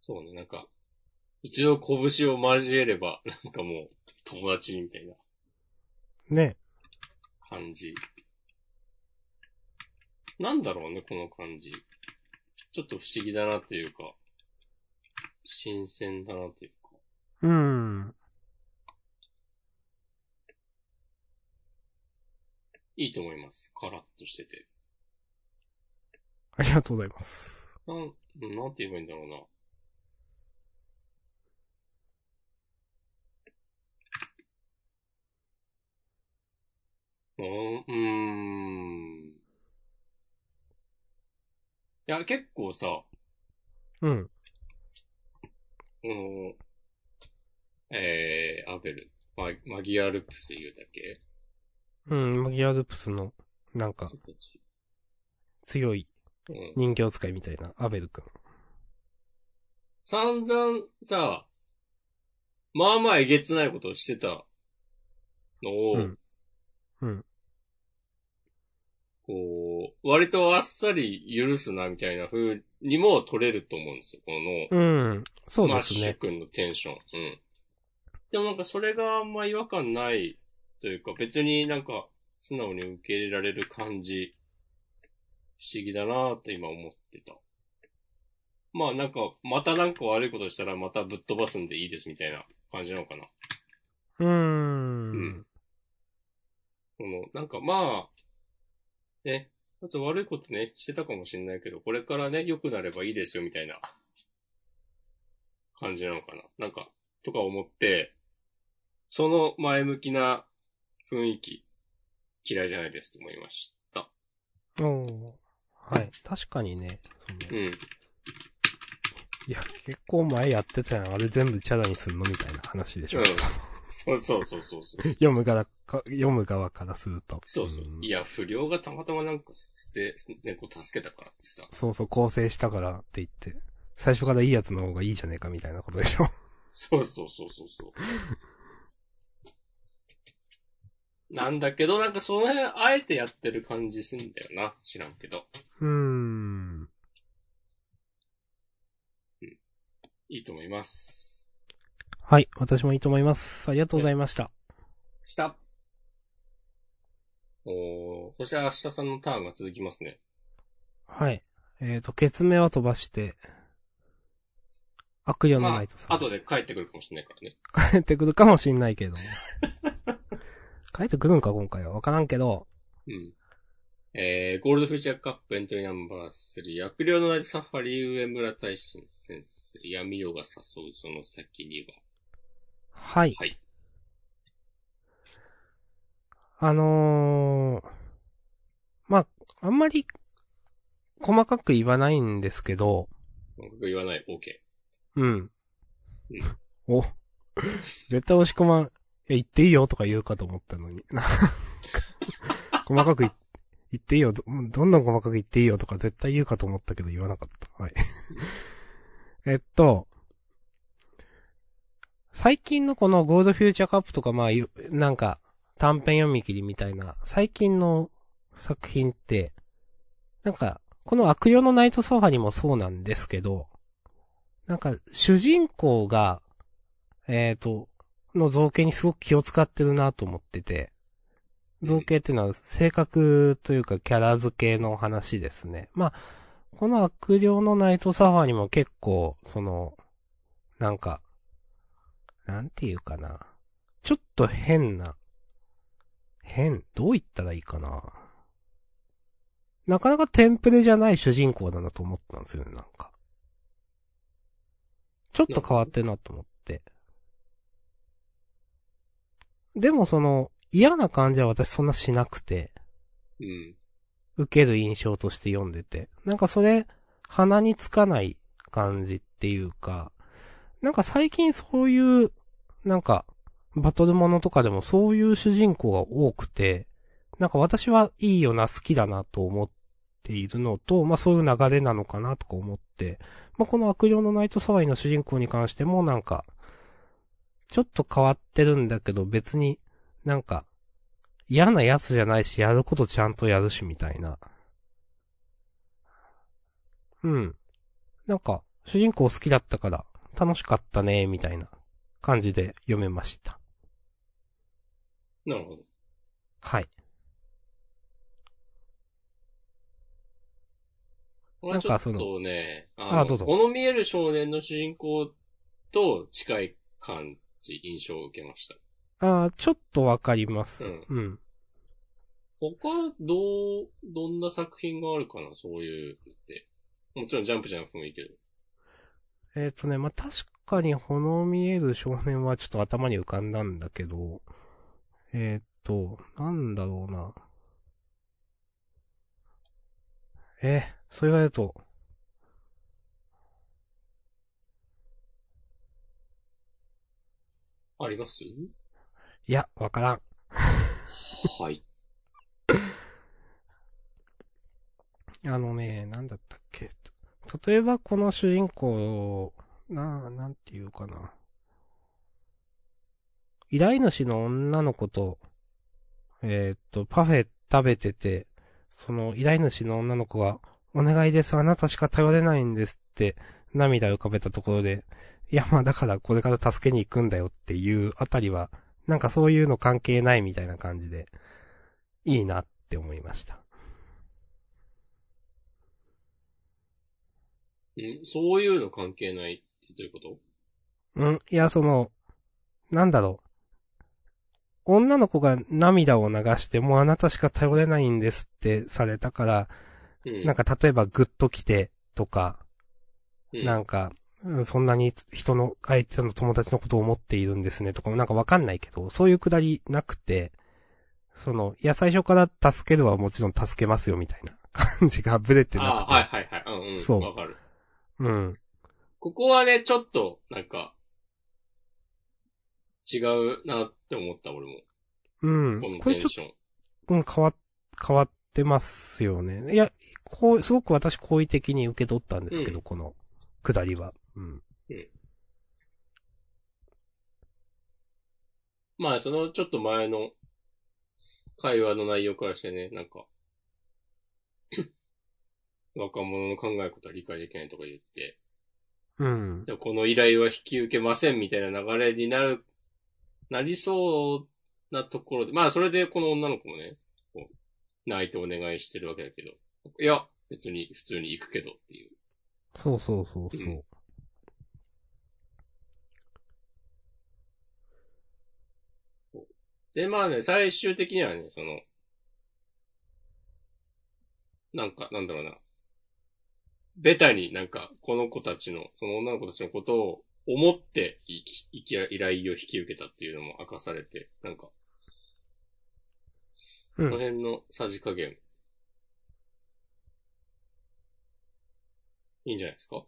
そうね、なんか、一度拳を交えれば、なんかもう、友達みたいなね。感じ。なんだろうね、この感じ。ちょっと不思議だなというか、新鮮だなというか。うーん。いいと思います。カラッとしてて。ありがとうございます。なん、うんなんて言えばいいんだろうな。うーん、うーん。いや、結構さ、うん。この、えー、アベル、ママギアルプス言うだけうん、マギアルプスの、なんか、人たち。強いうん。人形使いみたいな、アベル君。散々さ、まあまあえげつないことをしてたのを、うんうんこう、割とあっさり許すなみたいな風にも取れると思うんですよ。この、うん。そうマッですね。シュ君のテンション。うん。でもなんかそれがあんま違和感ないというか、別になんか素直に受け入れられる感じ、不思議だなぁと今思ってた。まあなんか、またなんか悪いことしたらまたぶっ飛ばすんでいいですみたいな感じなのかな。うー。うんんこの、なんかまあ、ね、あと悪いことね、してたかもしれないけど、これからね、良くなればいいですよみたいな感じなのかな。なんか、とか思って、その前向きな雰囲気、嫌いじゃないですと思いました。おーはい。確かにね、そのうん。いや、結構前やってたやん。あれ全部チャラにすんの？みたいな話でしょ。うんそうそうそうそうそう。読む側か、読む側からすると。そうそう。んいや、不良がたまたまなんか捨て、猫助けたからってさ。そうそう、構成したからって言って、最初からいいやつの方がいいじゃねえかみたいなことでしょ。そうそうそうそうそう。なんだけど、なんかその辺、あえてやってる感じすんだよな。知らんけど。うーん。いいと思います。はい。私もいいと思います。ありがとうございました。した。おー、そして明日さんのターンが続きますね。はい。えっ、と、ケツメは飛ばして、悪霊のまナイトさん。あ、後で帰ってくるかもしれないからね。帰ってくるかもしんないけども。帰ってくるんか、今回は。わからんけど。うん。えー、ゴールドフューチャーカップエントリーナンバー3、悪霊のナイトサファリ、上村大臣先生、闇夜が誘うその先には。はい。はい。あのー、まあ、あんまり、細かく言わないんですけど、僕が言わない、OK。うん。お、絶対押し込まん、いや、言っていいよとか言うかと思ったのに。細かく言言っていいよど、どんどん細かく言っていいよとか絶対言うかと思ったけど言わなかった。はい。えっと、最近のこのゴールドフューチャーカップとかまあ、ゆなんか短編読み切りみたいな最近の作品って、なんか、この悪霊のナイトソファにもそうなんですけど、なんか、主人公が、えっ、と、の造形にすごく気を使ってるなと思ってて、造形っていうのは性格というかキャラ付けの話ですね。まあ、この悪霊のナイトサファーにも結構、その、なんか、なんていうかな。ちょっと変な、変、どう言ったらいいかな。なかなかテンプレじゃない主人公だなと思ったんですよね、なんか。ちょっと変わってるなと思って。でもその、嫌な感じは私そんなしなくて、うん。受ける印象として読んでて。なんかそれ、鼻につかない感じっていうか、なんか最近そういう、なんか、バトルものとかでもそういう主人公が多くて、なんか私はいいよな、好きだなと思っているのと、まあそういう流れなのかなとか思って、まあこの悪霊のナイトサワイの主人公に関してもなんか、ちょっと変わってるんだけど別になんか、嫌なやつじゃないし、やることちゃんとやるしみたいな。うん。なんか、主人公好きだったから、楽しかったね、みたいな感じで読めました。なるほど。はい。なんかそのとね、あどうぞこの見える少年の主人公と近い感じ、印象を受けました。ああ、ちょっとわかります。うんうん。他、どう、どんな作品があるかなそういうのって。もちろんジャンプじゃなくてもいいけど。えっ、とね、まあ、確かにほの見える少年はちょっと頭に浮かんだんだけど、えっ、と、なんだろうな。え、そう言われると、あります？いや、わからん。はい。あのね、なんだったっけ？例えばこの主人公、な、なんていうかな。依頼主の女の子と、えーっと、パフェ食べてて、その依頼主の女の子が、お願いです、あなたしか頼れないんですって、涙浮かべたところで、いやまあだからこれから助けに行くんだよっていうあたりは、なんかそういうの関係ないみたいな感じで、いいなって思いました。んそういうの関係ないってどういうこと？うん、いや、その、なんだろう。女の子が涙を流して、もうあなたしか頼れないんですってされたから、うん。なんか例えばグッと来てとか、うん、なんか、うんそんなに人の、相手の友達のことを思っているんですねとかもなんかわかんないけど、そういうくだりなくて、その、いや最初から助けるはもちろん助けますよみたいな感じがブレてなくて。ああ、はいはいはい。うんうん。そうわかる。うん。ここはね、ちょっと、なんか、違うなって思った、俺も。うんこの。これちょっテンション。と、うん、変わ、変わってますよね。いや、こう、すごく私好意的に受け取ったんですけど、うんこの、くだりは。うん。まあ、そのちょっと前の会話の内容からしてね、なんか、若者の考えることは理解できないとか言って、うん。この依頼は引き受けませんみたいな流れになる、なりそうなところで、まあそれでこの女の子もね、こう泣いてお願いしてるわけだけど、いや、別に普通に行くけどっていう。そうそうそうそう。うんで、まあね、最終的にはね、その、なんか、なんだろうな。ベタになんか、この子たちの、その女の子たちのことを思っていき、いき依頼を引き受けたっていうのも明かされて、なんか、うん。この辺のさじ加減、いいんじゃないですか？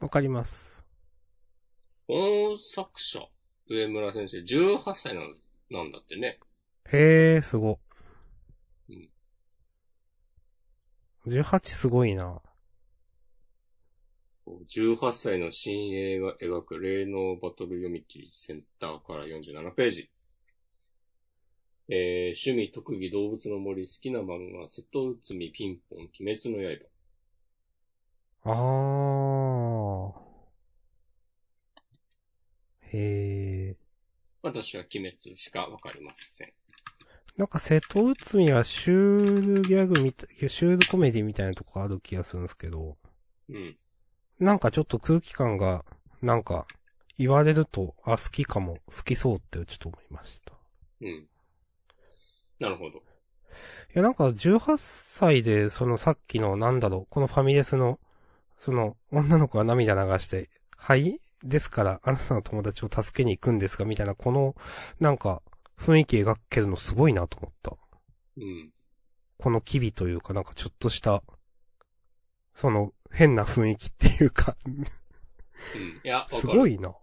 わかります。この作者、上村先生、18歳なんなんだってね。へえ、すご。うん18すごいな。18歳の新映画描く霊能バトル読み切りセンターから47ページ。えー、趣味、特技、動物の森、好きな漫画、瀬戸内海、ピンポン、鬼滅の刃。あー。へえ。私は鬼滅しかわかりません。なんか瀬戸内海はシュールギャグみたい、シュールコメディみたいなとこある気がするんですけど、うん。なんかちょっと空気感が、なんか、言われると、あ、好きかも、好きそうってちょっと思いました。うん。なるほど。いや、なんか18歳で、そのさっきの、なんだろう、このファミレスの、その、女の子が涙流して、はい？ですから、あなたの友達を助けに行くんですか？みたいな、この、なんか、雰囲気描けるのすごいなと思った。うん。この機微というか、なんかちょっとした、その、変な雰囲気っていうか、うん。いや。すごいな。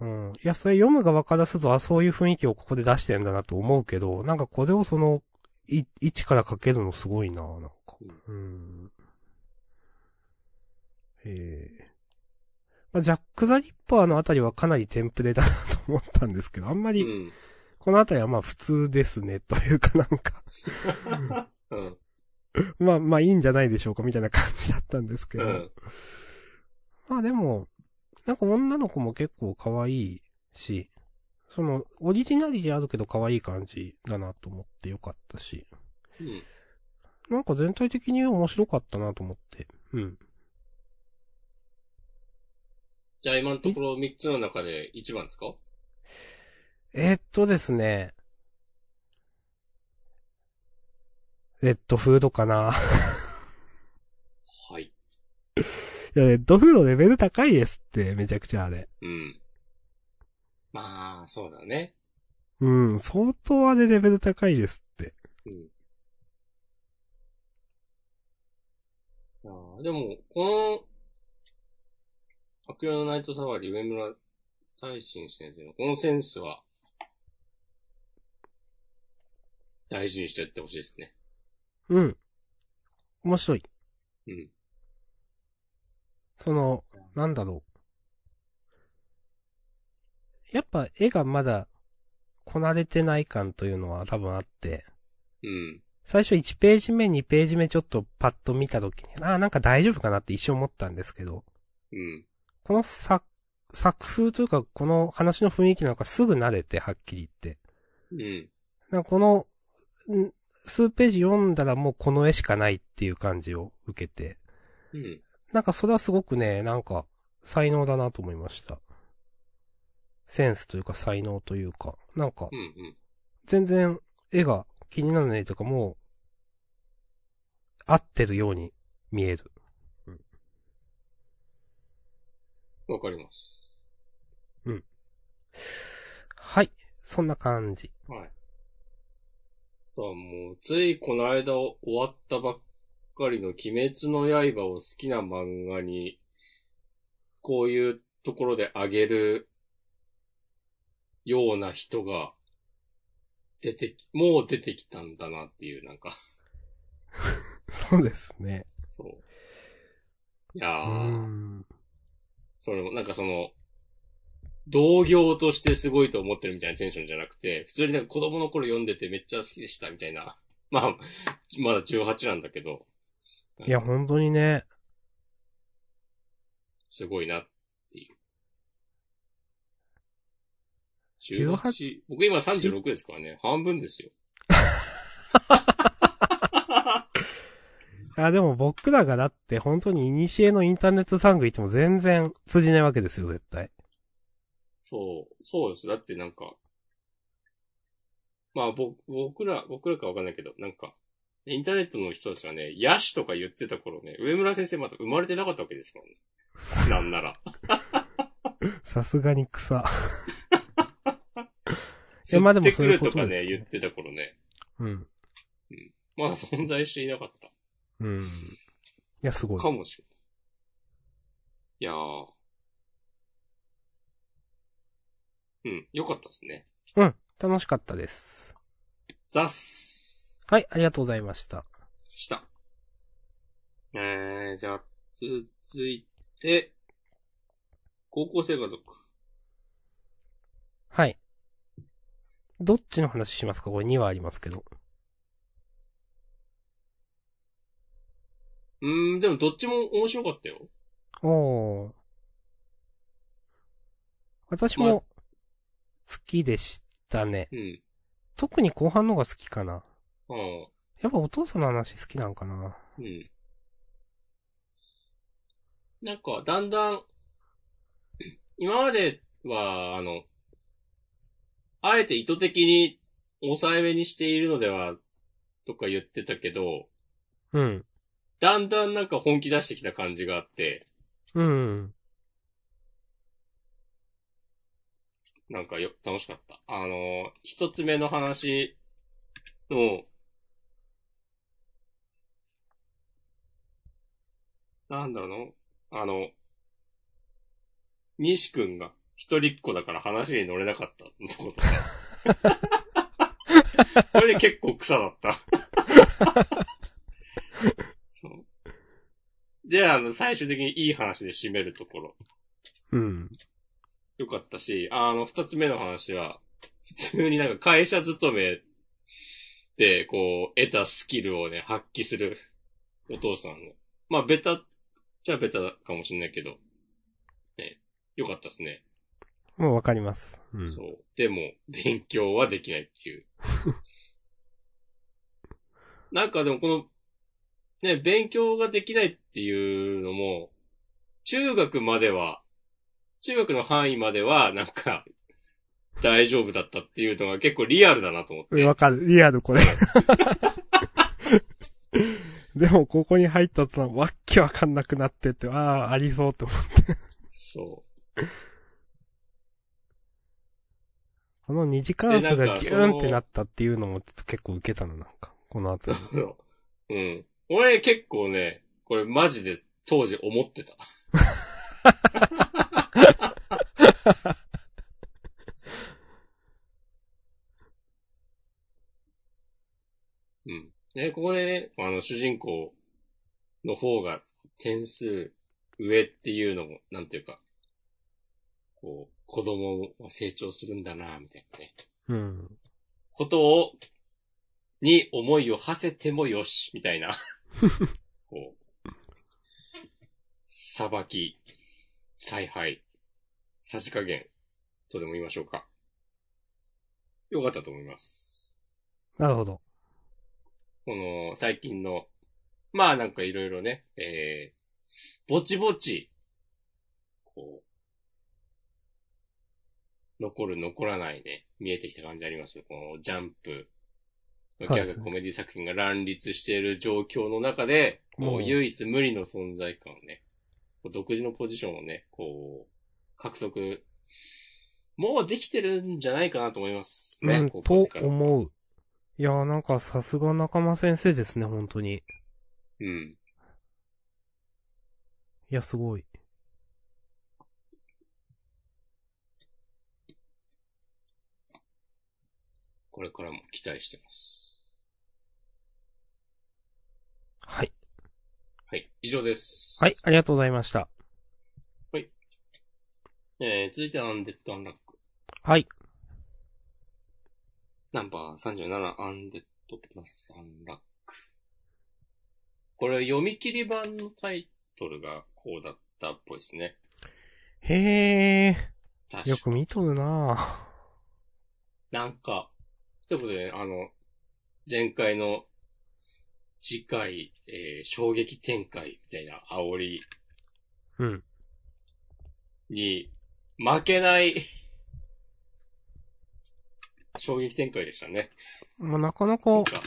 うん。いや、それ読む側からすると、あ、そういう雰囲気をここで出してんだなと思うけど、なんかこれをその、い、位置から書けるのすごいな、なんか。うん。へえ。まあ、ジャック・ザ・リッパーのあたりはかなりテンプレだなと思ったんですけど、あんまり、うん。このあたりはまあ普通ですね、というかなんか、うん。まあまあいいんじゃないでしょうか、みたいな感じだったんですけど。うん。まあでも、なんか女の子も結構可愛いし、その、オリジナリティあるけど可愛い感じだなと思ってよかったし、うん。なんか全体的に面白かったなと思って、うん。じゃあ今のところ3つの中で一番ですか？えーっとですね、レッドフードかな。はい。いや、レッドフードレベル高いですって、めちゃくちゃあれ。うん。まあ、そうだね。うん、相当あれレベル高いですって。うん。あーでも、この、悪霊のナイトサワリ、上村大臣先生のこのセンスは、大事にしてやってほしいですね。うん。面白い。うん。その、なんだろう。やっぱ絵がまだ、こなれてない感というのは多分あって、うん。最初1ページ目、2ページ目ちょっとパッと見たときに、ああ、なんか大丈夫かなって一瞬思ったんですけど、うん。この作、作風というか、この話の雰囲気なんかすぐ慣れて、はっきり言って。うん。なんかこの、ん数ページ読んだらもうこの絵しかないっていう感じを受けて、うん。なんかそれはすごくね、なんか、才能だなと思いました。センスというか才能というか、なんかう、ん。うん。全然絵が気にならないとかもう、合ってるように見える。わかります。はい。そんな感じ。はい。だもう、ついこの間終わったばっかりの鬼滅の刃を好きな漫画に、こういうところであげるような人が出てき、もう出てきたんだなっていう、なんか、そうですね。そう。いやうー、ん。それも、なんかその、同業としてすごいと思ってるみたいなテンションじゃなくて、普通になんか子供の頃読んでてめっちゃ好きでしたみたいな。まあ、まだ18なんだけど。いや、本当にね。すごいなっていう。18 18? 僕今36ですからね。半分ですよ。あ、でも僕らがだって本当に古のインターネットサング行っても全然通じないわけですよ、絶対。そう、そうです。だってなんか、まあ僕、僕ら、僕らかわかんないけど、なんか、インターネットの人たちがね、ヤシとか言ってた頃ね、上村先生まだ生まれてなかったわけですからね。なんなら。さすがに草。釣まあでもそういうことるとかね、言ってた頃ね、うん。まだ存在していなかっうん。いや、すごた。い。かもしれない。いやー。うん、よかったですね。うん。楽しかったです。ザッスはい、ありがとうございました。した。えー、じゃあ、続いて、高校生家族。はい。どっちの話しますか？これ2話ありますけど。うーん、でもどっちも面白かったよ。おー。私まも、好きでしたね。うん。特に後半のが好きかな。ああ、やっぱお父さんの話好きなんかな。うん。なんか、だんだん、今までは、あの、あえて意図的に抑えめにしているのでは、とか言ってたけど、うん。だんだんなんか本気出してきた感じがあって、うん。なんかよ、楽しかった。あの、一つ目の話の、なんだろうの？あの、西くんが一人っ子だから話に乗れなかったってことか。これで結構草だった。そう。で、あの、最終的にいい話で締めるところ。うん。よかったし、あの、二つ目の話は、普通になんか会社勤めで、こう、得たスキルをね、発揮するお父さんの。まあ、ベタ、じゃあベタかもしれないけど、ね、よかったですね。もうわかります。うん。そう。でも、勉強はできないっていう。なんかでもこの、ね、勉強ができないっていうのも、中学までは、中学の範囲までは、なんか、大丈夫だったっていうのが結構リアルだなと思って。わかる。リアル、これ。でも、ここに入ったとわっけわかんなくなってって、ああ、ありそうって思って。そこの二次関数がギューンってなったっていうのもちょっと結構受けたの、なんか。この後に。うそう。うん。俺結構ね、これマジで当時思ってた。うん。ね、ここでね、あの、主人公の方が点数上っていうのも、なんていうか、こう、子供は成長するんだな、みたいなね。うん。ことを、に思いを馳せてもよし、みたいな。こう。裁き、采配、差し加減、とでも言いましょうか。よかったと思います。なるほど。この、最近の、まあなんかいろいろね、えー、ぼちぼち、こう、残る残らないね、見えてきた感じあります。このジャンプ、ギャグコメディ作品が乱立している状況の中で、もう唯一無二の存在感をね、独自のポジションをね、こう、獲得、もうできてるんじゃないかなと思いますね。うん、と思う。いやーなんかさすが仲間先生ですね、本当に。うん。いや、すごい。これからも期待してます。はい。はい、以上です。はい、。ありがとうございました。えー、続いてはアンデッド・アンラック。はい。ナンバー37、アンデッド・プラス・アンラック。これ読み切り版のタイトルがこうだったっぽいですね。へー。よく見とるななんか、ということで、あの、前回の次回、えー衝撃展開みたいな煽りぁうん。に負けない 衝撃展開でしたね。まあ、なかなかなん、か、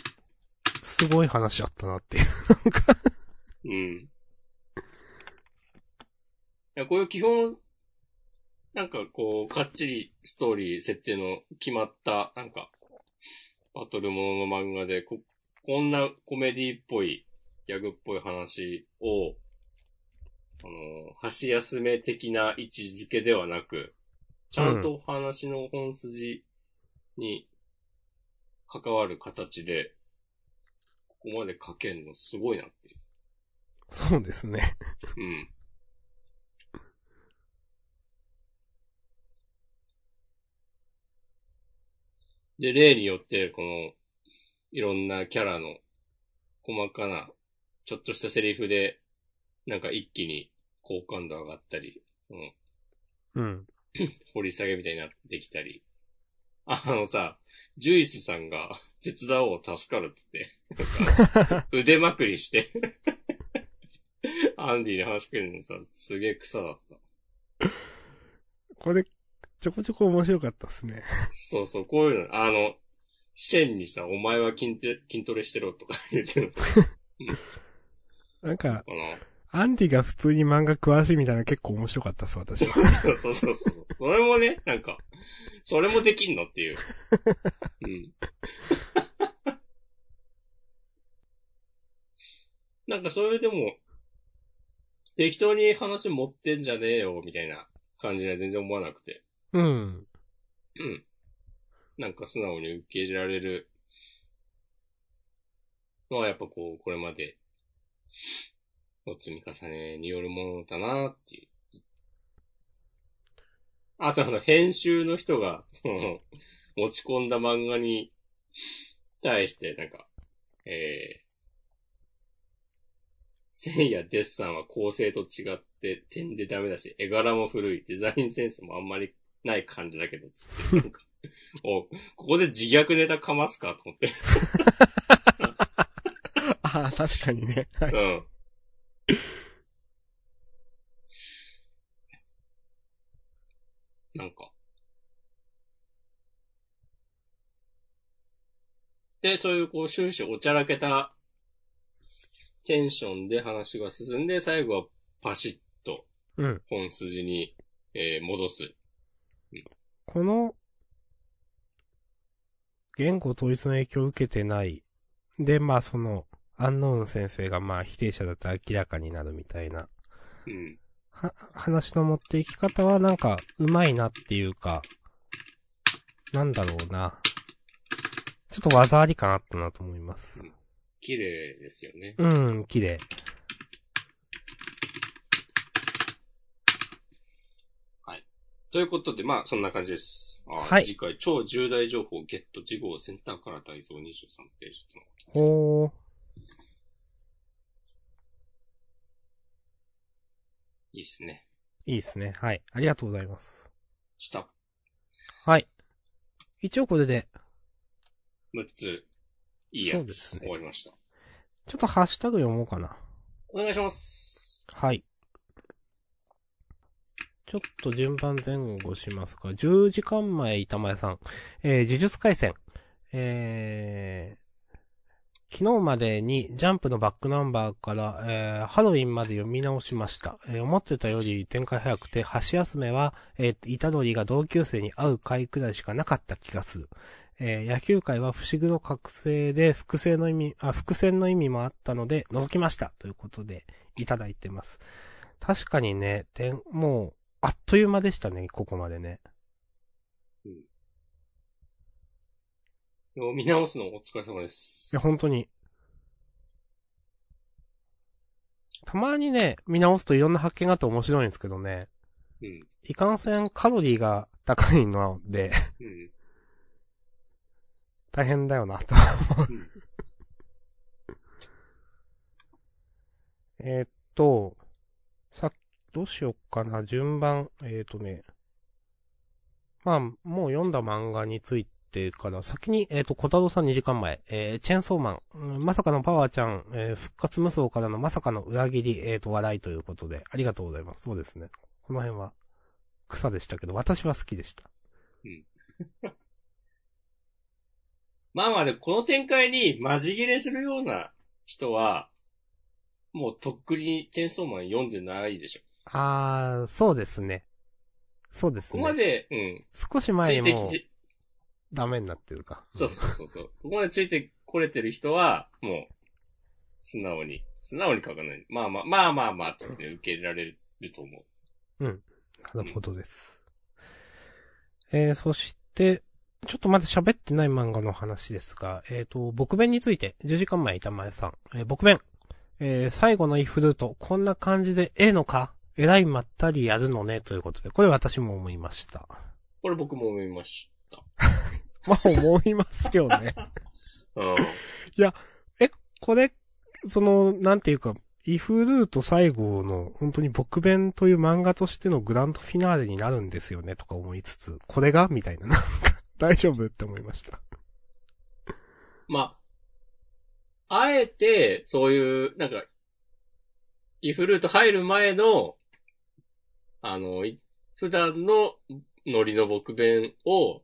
すごい話だったなっていう。うん。いや、こういう基本、なんかこう、かっちりストーリー設定の決まった、なんか、バトルものの漫画で、こ、こんなコメディっぽい、ギャグっぽい話を、あの、箸休め的な位置づけではなく、ちゃんと話の本筋に関わる形で、ここまで書けんのすごいなっていう。そうですね。うん。で、例によって、この、いろんなキャラの細かな、ちょっとしたセリフで、なんか一気に好感度上がったり、うん、うん。掘り下げみたいになってきたり。あのさ、ジュイスさんが手伝おう助かるっつって、腕まくりして、アンディに話しかけるのさ、すげえ草だった。これ、ちょこちょこ面白かったっすね。そうそう、こういうの、あの、シェンにさ、お前は筋トレ筋トレしてろとか言ってるの なんか。アンディが普通に漫画詳しいみたいなの結構面白かったっす、私は。そうそうそうそう。それもね、なんか、それもできんのっていう。うん。なんかそれでも、適当に話持ってんじゃねえよ、みたいな感じには全然思わなくて。うん。うん。なんか素直に受け入れられるのはやっぱこう、これまでの積み重ねによるものだなっていう。あとあの、編集の人が、その、持ち込んだ漫画に対して、なんか、えー、線やデッサンは構成と違って点でダメだし、絵柄も古い、デザインセンスもあんまりない感じだけど、つって、なんか、お、ここで自虐ネタかますかと思って。ああ、確かにね。はい。うん。なんか。で、そういうこう終始おちゃらけたテンションで話が進んで、最後はパシッとうん。本筋に、えー戻す。この、言語統一の影響を受けてない。で、まあその、アンノーン先生がまあ否定者だって明らかになるみたいな。うん。は、話の持っていき方はなんか、うまいなっていうか、なんだろうな。ちょっと技ありかなったなと思います。綺麗ですよね。うん、綺麗。ということで、まあ、そんな感じです。あはい次回、超重大情報ゲット次号センターから大蔵23ページってのがほー。いいっすね。いいですね。はい。ありがとうございます。下、はい。一応これで、6つ、いいやつ、そうですね終わりました。ちょっとハッシュタグ読もうかな。お願いします。はい。ちょっと順番前後しますが、10時間前、板前さん。えー、呪術回戦。えー、昨日までにジャンプのバックナンバーから、えー、ハロウィンまで読み直しました。えー思ってたより展開早くて、橋休めは、えー、板取が同級生に会う回くらいしかなかった気がする。えー野球界は伏黒覚醒で複製の意味、あ、伏線の意味もあったので、覗きました。ということで、いただいてます。確かにね、て、もう、あっという間でしたね、ここまでね。見直すのお疲れ様です。いや、本当に。たまにね、見直すといろんな発見があって面白いんですけどね、うん。いかんせんカロリーが高いので、うん。大変だよな、と。うんえーっと、さっどうしよっかな、順番、えーとね。まあ、もう読んだ漫画についてから、先に、えーっと、小太郎さん2時間前、えー、チェーンソーマン、まさかのパワーちゃん、えー復活無双からのまさかの裏切り、えーと、笑いということで、ありがとうございます。そうですね。この辺は、草でしたけど、私は好きでした。うん まあまあで、この展開にマジ切れするような人は、もうとっくにチェーンソーマン読んでないでしょ。あー、そうですね。そうですここまね。で、うん。少しつ前にもダメになってるか。そうそうそうそう。ここまでついてこれてる人は、もう、素直に、素直に書かない。まあまあ、まあまあまあ、つって受け入れられると思う。なるほどです。えー、そして、ちょっとまだ喋ってない漫画の話ですが、えっ、と、僕弁について、10時間前板前さん、えー、僕弁、えー、最後のイフルート、こんな感じでええのかえらいまったりやるのね、ということで、これ私も思いました。これ僕も思いました。まあ、思いますよね。うん。これ、その、なんていうか、イフルート最後の、本当に僕弁という漫画としてのグランドフィナーレになるんですよね、とか思いつつ、これがみたいな、なんか、大丈夫って思いました。まあ、あえて、そういう、なんか、イフルート入る前の、あの、い普段のノリの僕弁を、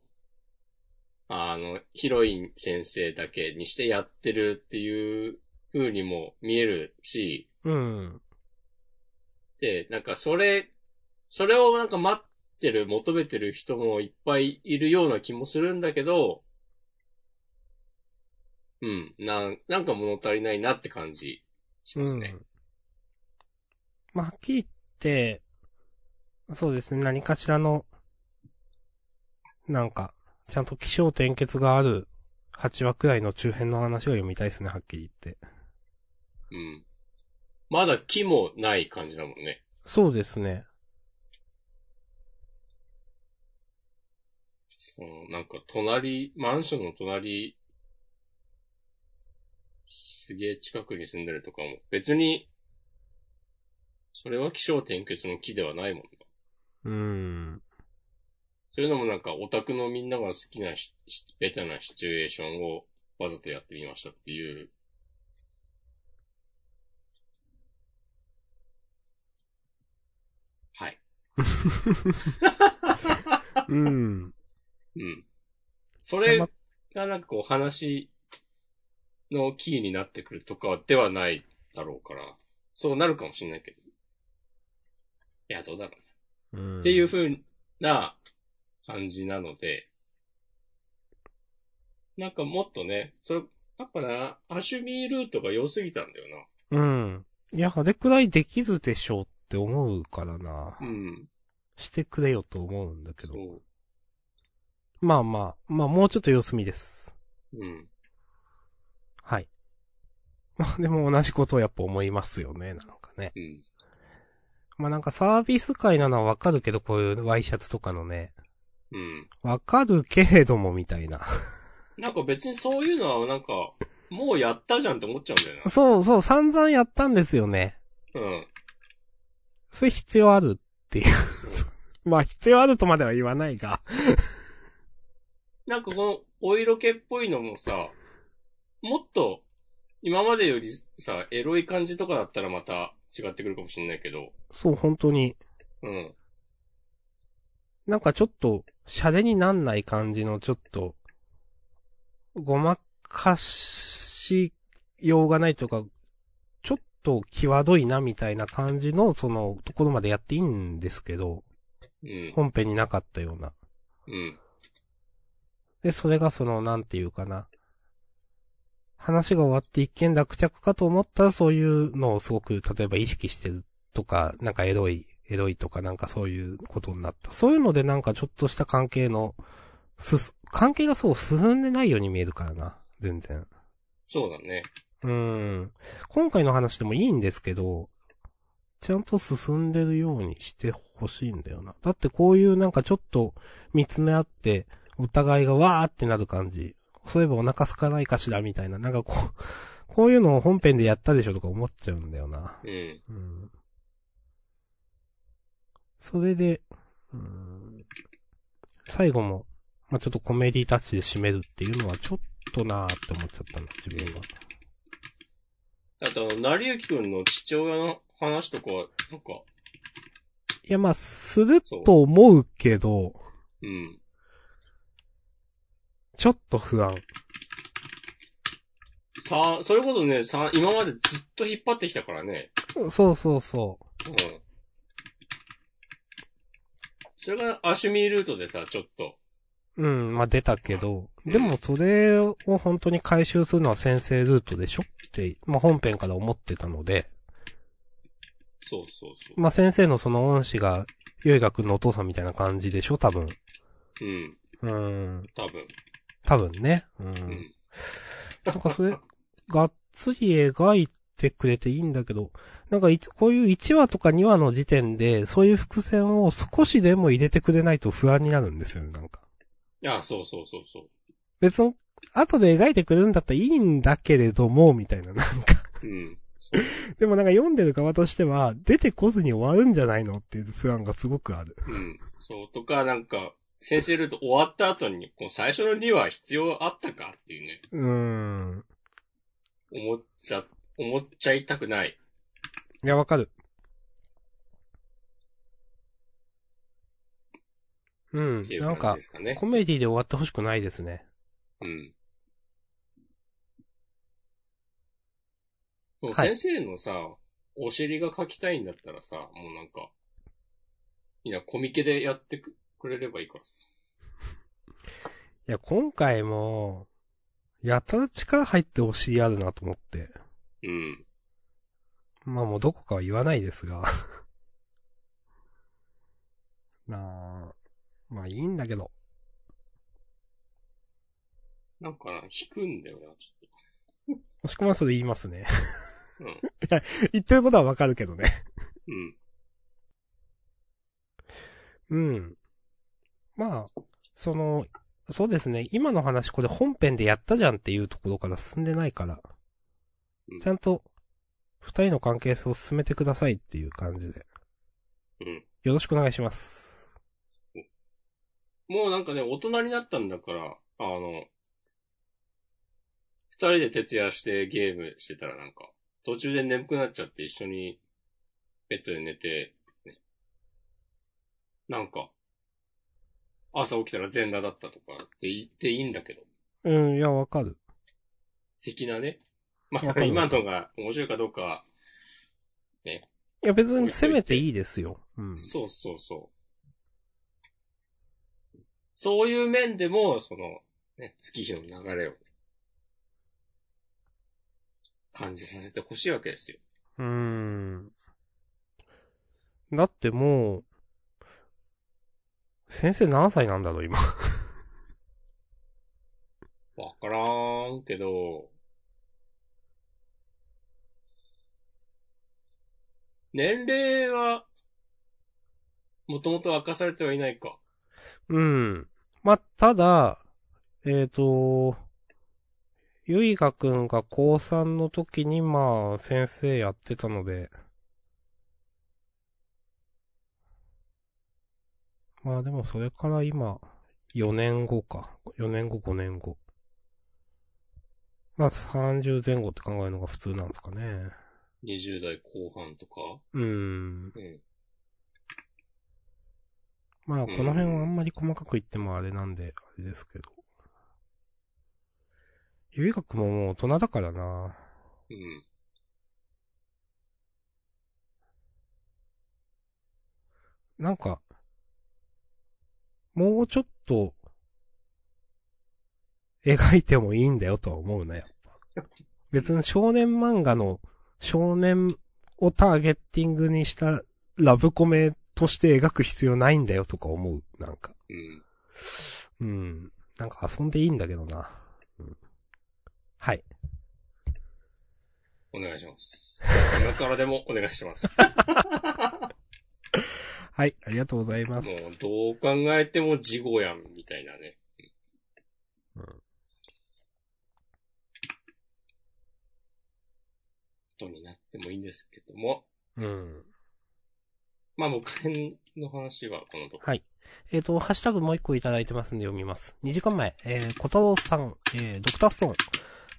あの、ヒロイン先生だけにしてやってるっていう風にも見えるし、うん。で、なんかそれ、それをなんか待ってる、求めてる人もいっぱいいるような気もするんだけど、うん、なん、なんか物足りないなって感じしますね。うん。まあ、はっきり言って、そうですね、何かしらの、なんか、ちゃんと気象転結がある8話くらいの中編の話を読みたいですね、はっきり言って。うん。まだ木もない感じだもんね。そうですね。その、なんか隣、マンションの隣、すげえ近くに住んでるとかも、別に、それは気象転結の木ではないもんな。うん。そういうのもなんかオタクのみんなが好きなししベタなシチュエーションをわざとやってみましたっていう。はい。うん。うん。それがなんかこう話のキーになってくるとかではないだろうから、そうなるかもしれないけど。いや、どうだろうな。うん。っていう風な感じなので、なんかもっとね、それ、やっぱな、アシュミールートが良すぎたんだようん。いや、あれくらいできるでしょうって思うからな。な。うん。してくれよと思うんだけど。そまあまあ、まあもうちょっと様子見です。う。うん。はい。まあでも同じことをやっぱ思いますよね、なんかね。うん。まあなんかサービス界なのはわかるけど、こういうワイシャツとかのね、うん。わかるけれどもみたいな。なんか別にそういうのはなんか、もうやったじゃんって思っちゃうんだよそうそう、散々やったんですよね。な。うん。それ必要あるっていう。まあ必要あるとまでは言わないが。なんかこのお色気っぽいのもさ、もっと今までよりさ、エロい感じとかだったらまた違ってくるかもしれないけど、そう、本当に。うん。なんかちょっと、シャレになんない感じのちょっと、ごまかしようがないというか、ちょっと際どいなみたいな感じの、その、ところまでやっていいんですけど、うん。本編になかったような。うん。で、それがその、なんていうかな。話が終わって一見落着かと思ったらそういうのをすごく、例えば意識してるとか、なんかエロい、エロいとかなんかそういうことになった。そういうのでなんかちょっとした関係の、すす、関係がそう進んでないように見えるからな。全然。そうだね。うーん。今回の話でもいいんですけど、ちゃんと進んでるようにしてほしいんだよな。だってこういうなんかちょっと見つめ合って、お互いがわーってなる感じ。そういえばお腹空かないかしらみたいな。なんかこう、こういうのを本編でやったでしょとか思っちゃうんだよな。うん。うん。それで、うん、最後も、まあ、ちょっとコメディタッチで締めるっていうのはちょっとなーって思っちゃったな、自分は。あと、成幸くんの父親の話とか、なんか、いや、まあ、すると思うけど、うん。ちょっと不安。さそれこそね、さ今までずっと引っ張ってきたからね。そうそうそうん。それがアシュミールートでさ、ちょっと。う。うん、まあ出たけど、でもそれを本当に回収するのは先生ルートでしょ？って、まあ本編から思ってたので、そうそうそう。まあ先生のその恩師が、よいがくんのお父さんみたいな感じでしょ？多分。うん。うん。多分。多分ね。う。うんん。なんかそれ、がっつり描いてくれていいんだけど、なんかいつ、こういう1話とか2話の時点で、そういう伏線を少しでも入れてくれないと不安になるんですよね、なんか。いや、そうそうそうそう。別の、後で描いてくれるんだったらいいんだけれども、みたいな、なんか。うん。でもなんか読んでる側としては、出てこずに終わるんじゃないの？っていう不安がすごくある。うん。そう、とか、なんか、先生ルート終わった後に、この最初の2話必要あったかっていうね、うーん。思っちゃ、思っちゃいたくない。いや、わかる。うんってい。うなんか感じで、すかね。コメディで終わってほしくないですね。うん。もうはい先生のさ、お尻が描きたいんだったらさ、もうなんか、いや、コミケでやってくくれればいいからさ。いや、今回も、やたら力入ってほしいあるなと思って。うん。まあもうどこかは言わないですが。なあ、まあいいんだけど。なんかな、引くんだよな、ちもしくはそれ言いますね。ょっと。言ってることはわかるけどね。うん。うん。うん。まあ、その、そうですね。今の話これ本編でやったじゃんっていうところから進んでないからうん。ちゃんと、二人の関係性を進めてくださいっていう感じで。うん。よろしくお願いします。もうなんかね、大人になったんだから、あの、二人で徹夜してゲームしてたらなんか、途中で眠くなっちゃって一緒にベッドで寝て、ね、なんか、朝起きたら全裸だったとかって言っていいんだけど、うん、いや、わかる。的なね。まあ、わかる今のが面白いかどうかは、いや、別に攻めていいですよ。うん。そうそうそう。そういう面でも、その、ね、月日の流れを、感じさせてほしいわけですよ。うーん。だってもう、先生何歳なんだろう、今。わからんけど、年齢は、もともと明かされてはいないか。うん。まあ、ただ、えっ、と、ゆいがくんが高3の時にまあ、先生やってたので、まあでもそれから今、4年後か。4年後、5年後。まあ30前後って考えるのが普通なんですかね。20代後半とか？うん。うん。まあこの辺はあんまり細かく言ってもあれなんで、あれですけど。ゆいがくんももう大人だからな。うん。なんか、もうちょっと、描いてもいいんだよとは思うな、やっぱ。別に少年漫画の少年をターゲッティングにしたラブコメとして描く必要ないんだよとか思う、なんか。うん。うん。なんか遊んでいいんだけどな。うん、はい。お願いします。今からでもお願いします。はい、ありがとうございます。もう、どう考えても事後やん、みたいなね。うんことになってもいいんですけども。うん。まあ、僕の話はこのとこ。はい。えっ、と、ハッシュタグもう一個いただいてますんで読みます。2時間前、えー、小太郎さん、えー、ドクターストーン。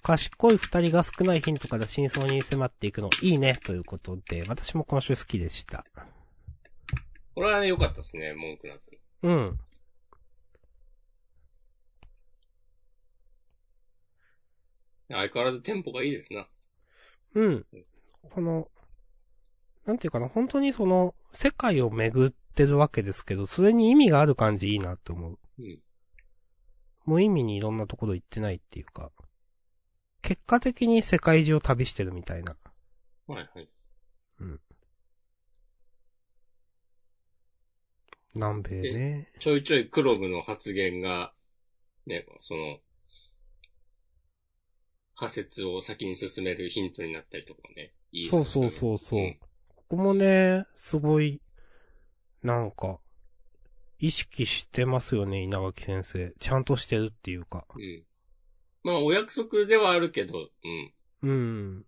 賢い二人が少ないヒントから真相に迫っていくの、いいね、ということで、私も今週好きでした。これはね、良かったですね、文句なく。うん。相変わらずテンポがいいですな。うん。この、なんていうかな、本当にその、世界を巡ってるわけですけど、それに意味がある感じいいなって思う。うん。無意味にいろんなところ行ってないっていうか、結果的に世界中を旅してるみたいな。はいはい。南米ね。ちょいちょいクロムの発言が、ね、その、仮説を先に進めるヒントになったりとかね。いいそうねそうそうそううんここもね、すごい、なんか、意識してますよね、稲垣先生。ちゃんとしてるっていうか。うん。まあ、お約束ではあるけど、うん。うん。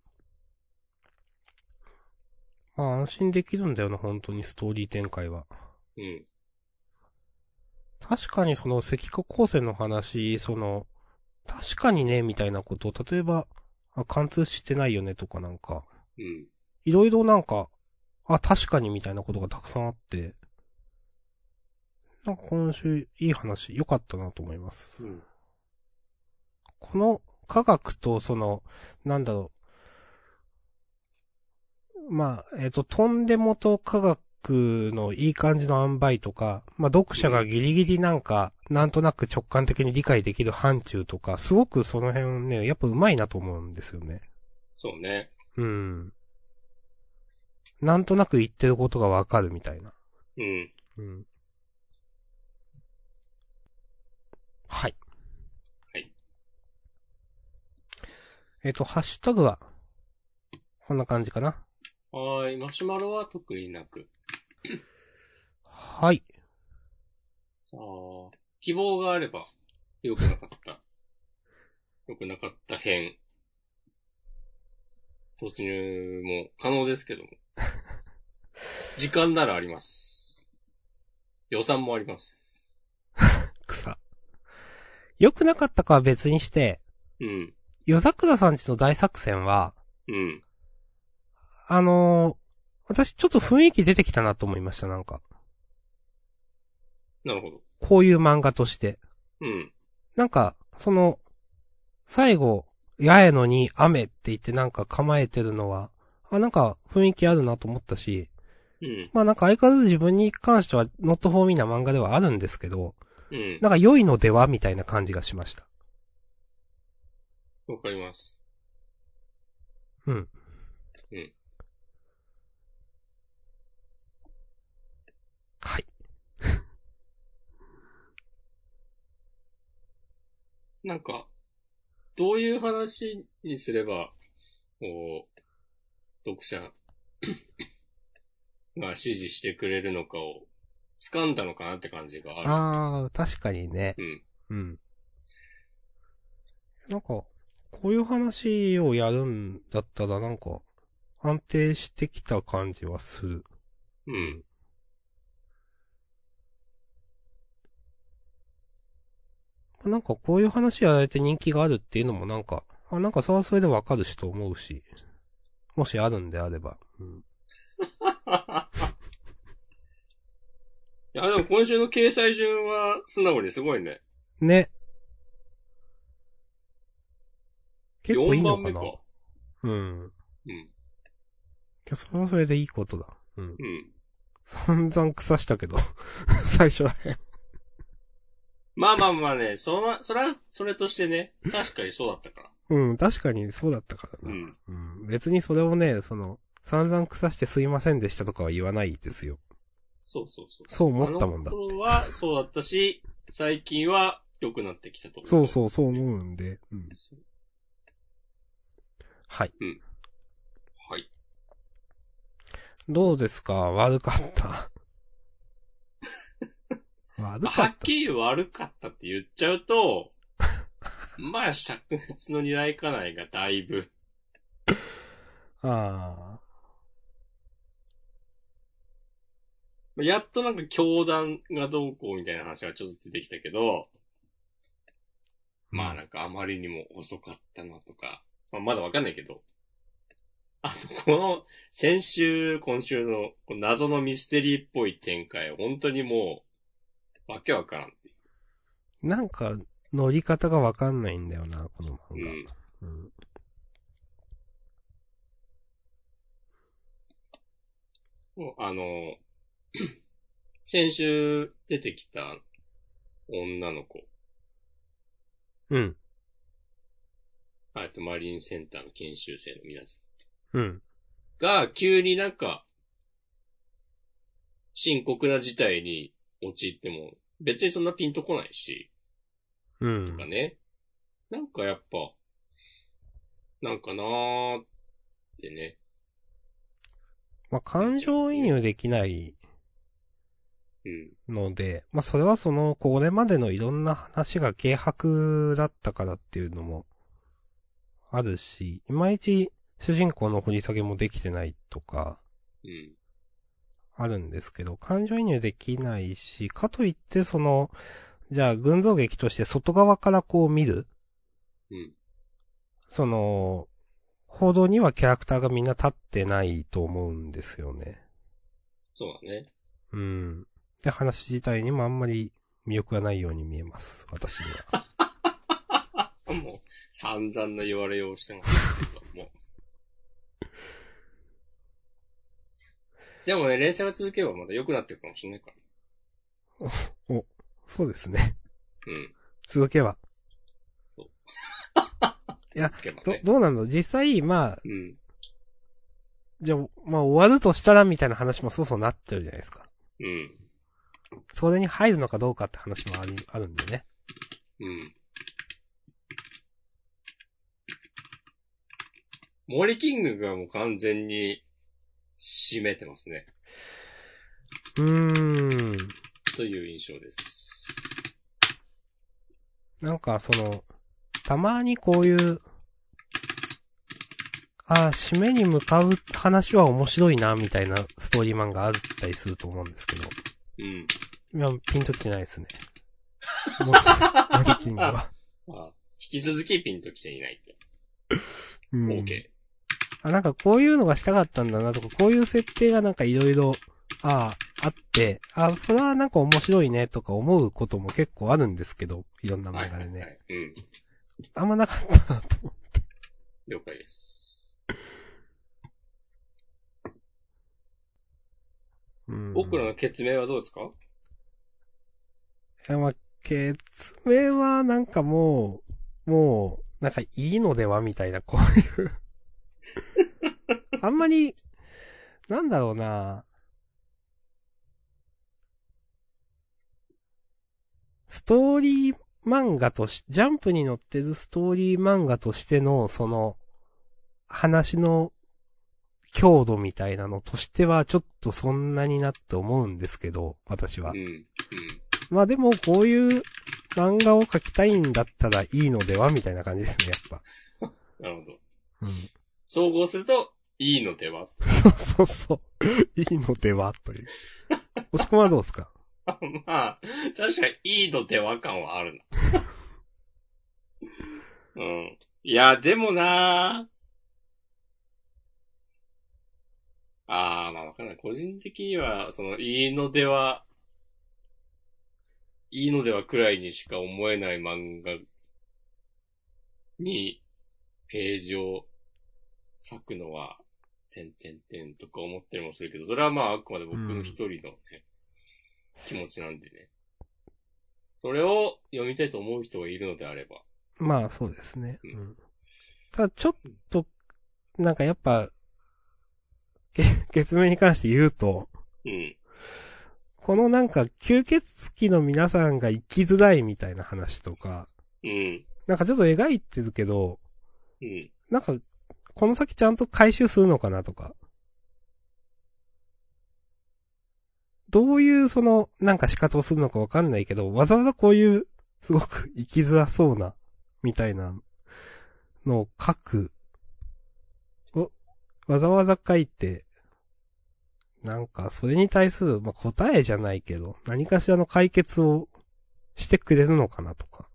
まあ安心できるんだよな、本当にストーリー展開は。うん。確かにその赤化光線の話、その、確かにね、みたいなことを、例えば、あ、貫通してないよねとかなんか、うん。いろいろなんか、あ、確かにみたいなことがたくさんあって、なんか今週いい話、良かったなと思います。うん。この科学とその、なんだろう。まあ、えっ、と、とんでもと科学のいい感じの塩梅とか、まあ、読者がギリギリなんか、なんとなく直感的に理解できる範疇とか、すごくその辺ね、やっぱ上手いなと思うんですよね。そうね。うん。なんとなく言ってることがわかるみたいな。うん。うん。はい。はい。えっ、と、ハッシュタグは、こんな感じかな。はーい。マシュマロは特になく。はい。ああ、希望があれば、良くなかった。良くなかった編。突入も可能ですけども。時間ならあります。予算もあります。草。良くなかったかは別にして、うん。夜桜さんちの大作戦は、うん。あのー私ちょっと雰囲気出てきたなと思いました、なんか。なるほど。こういう漫画として。うん。なんか、その、最後、八重のに雨って言ってなんか構えてるのは、あ、なんか雰囲気あるなと思ったし、うん。まあなんか相変わらず自分に関してはノットフォーミーな漫画ではあるんですけど、うん。なんか良いのではみたいな感じがしました。わかります。うん。うん。はい。なんか、どういう話にすれば、こう、読者 が支持してくれるのかを掴んだのかなって感じがある。ああ、確かにね。うん。うん。なんか、こういう話をやるんだったらなんか、安定してきた感じはする。うん。なんかこういう話やられて人気があるっていうのもなんか、あ、なんかそれはそれでわかるしと思うし、もしあるんであれば。うん。いや、でも今週の掲載順は素直にすごいね。ね。結構いい4のかな番目か。うん。うん。それはそれでいいことだ。うん。うん。散々腐したけど、最初らへん。まあまあまあね、その、それは、それとしてね、確かにそうだったから。うん、確かにそうだったからな。うん。うん。別にそれをね、その、散々腐してすいませんでしたとかは言わないですよ。そうそうそう。そう思ったもんだあの頃はそうだったし、最近は良くなってきたと思う。そうそう、そう思うんで。うん。はい。はい。どうですか？悪かった？悪まあ、かっはっきり悪かったって言っちゃうと、まあ、灼熱の二来家内がだいぶ、た。ああ。まあやっとなんか教団がどうこうみたいな話がちょっと出てきたけど、まあなんかあまりにも遅かったなとか、まあまだわかんないけど、あの、この先週、今週の謎のミステリーっぽい展開、本当にもう、わけわからんっていなんか、乗り方がわかんないんだよな、この漫う。画。うん。うん。もうあの、先週出てきた女の子、うん。あとマリンセンターの研修生の皆さうん。んが、急になんか、深刻な事態に陥っても、別にそんなピンとこないし、うん。とかね。なんかやっぱ、なんかなーってね。まあ、感情移入できないうん。ので、まあ、それはその、これまでのいろんな話が軽薄だったからっていうのも、あるし、いまいち主人公の掘り下げもできてないとか、うん。あるんですけど、感情移入できないし、かといってその、じゃあ群像劇として外側からこう見る？うん。その、報道にはキャラクターがみんな立ってないと思うんですよね。そうだね。うん。で、話自体にもあんまり魅力がないように見えます。私には。もう、散々な言われようしてますけども。でもね、連載が続けばまだ良くなってるかもしれないから。そうですね。うん。続けば。そう。いやね、。どうなの？実際、まあ、うん。じゃあ、まあ終わるとしたらみたいな話もそうそうなっちゃうじゃないですか。うん。それに入るのかどうかって話もあり、あるんでね。うん。森キングがもう完全に締めてますね。うーん。という印象です。なんか、その、たまにこういう、ああ、締めに向かう話は面白いな、みたいなストーリーマンがあったりすると思うんですけど。うん。今、ピンときてないですね。もモリキングは。まあ、引き続きピンと来ていないと。うん。OK。あ、なんかこういうのがしたかったんだなとか、こういう設定がなんかいろいろ、ああ、あって、あそれはなんか面白いねとか思うことも結構あるんですけど、いろんなはい漫画でね。はいはい。うん。あんまなかったなと思了解です。う。うん。僕らの決明はどうですか？いや、まあ、決明はなんかもう、もう、なんかいいのではみたいな、こういう。あんまり、なんだろうな。ストーリー漫画とし、ジャンプに載ってるストーリー漫画としての、その、話の強度みたいなのとしてはちょっとそんなになって思うんですけど、私はうん。。うん。まあでもこういう漫画を描きたいんだったらいいのではみたいな感じですね、やっぱ。なるほど。うん。総合すると、いいのでは？そうそう。いいのでは？という。押し込まはどうですか？まあ、確かにいいのでは感はあるな。うん。いや、でもなあー、まあわかんない。個人的には、その、いいのでは、いいのではくらいにしか思えない漫画に、ページを割くのは、てんてんてんとか思ったりもするけど、それはまああくまで僕の一人のね、気持ちなんでね。それを読みたいと思う人がいるのであれば。まあそうですね。ううん。ただちょっと、なんかやっぱ、け 月面に関して言うと、うん。このなんか吸血鬼の皆さんが生きづらいみたいな話とか、うん。なんかちょっと描いてるけど、うん。なんか、この先ちゃんと回収するのかなとか。どういうその、なんか仕方をするのかわかんないけど、わざわざこういう、すごく生きづらそうな、みたいなのを書く。をわざわざ書いて、なんか、それに対する、まあ、答えじゃないけど、何かしらの解決をしてくれるのかなとか。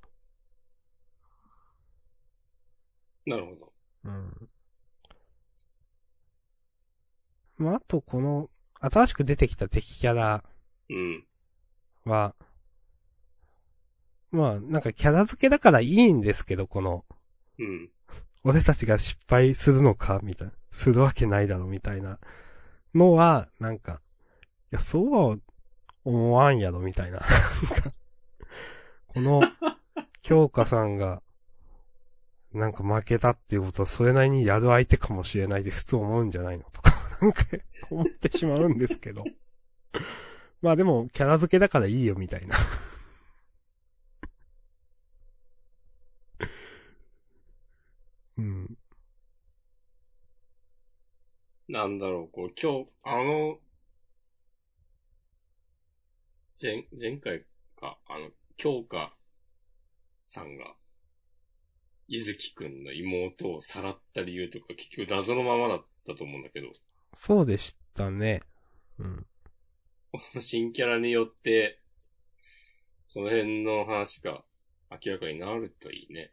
なるほど。うん。まあ、あとこの、新しく出てきた敵キャラうん。は、まあ、なんかキャラ付けだからいいんですけど、この、うん。俺たちが失敗するのかみたいな。するわけないだろ、みたいなのは、なんか、いや、そうは思わんやろ、みたいな。なんかこの、京香さんが、なんか負けたっていうことは、それなりにやる相手かもしれないですと思うんじゃないのとか、なんか、思ってしまうんですけど。まあでも、キャラ付けだからいいよ、みたいな。うん。なんだろう、こう、今日、あの、前、前回か、あの、京香さんが、伊月くんの妹をさらった理由とか結局謎のままだったと思うんだけど、そうでしたね。うん。新キャラによって、その辺の話が明らかになるといいね。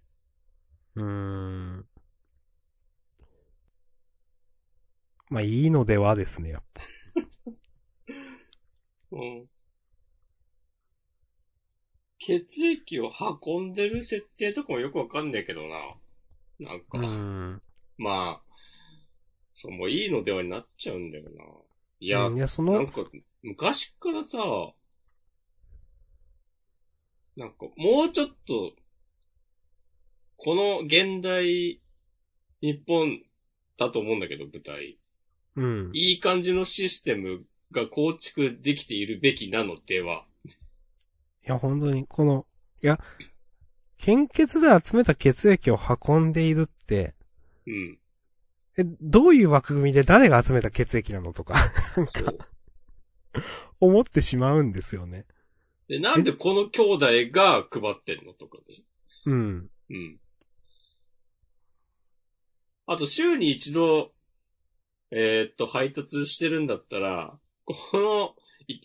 うーん。まあ、いいのではですね、やっぱ。うん。血液を運んでる設定とかもよくわかんないけどな。なんか、ん。まあ、そう、もういいのではになっちゃうんだよな。いや、いや、その、なんか、昔からさ、なんか、もうちょっと、この現代、日本だと思うんだけど、舞台。うん。いい感じのシステムが構築できているべきなのでは。いや、本当に、この、いや、献血で集めた血液を運んでいるって、うん。え、どういう枠組みで誰が集めた血液なのとか、なんかそう。思ってしまうんですよね。で、なんでこの兄弟が配ってんのとかね。うん。うん。あと、週に一度、えーっと、配達してるんだったら、この、い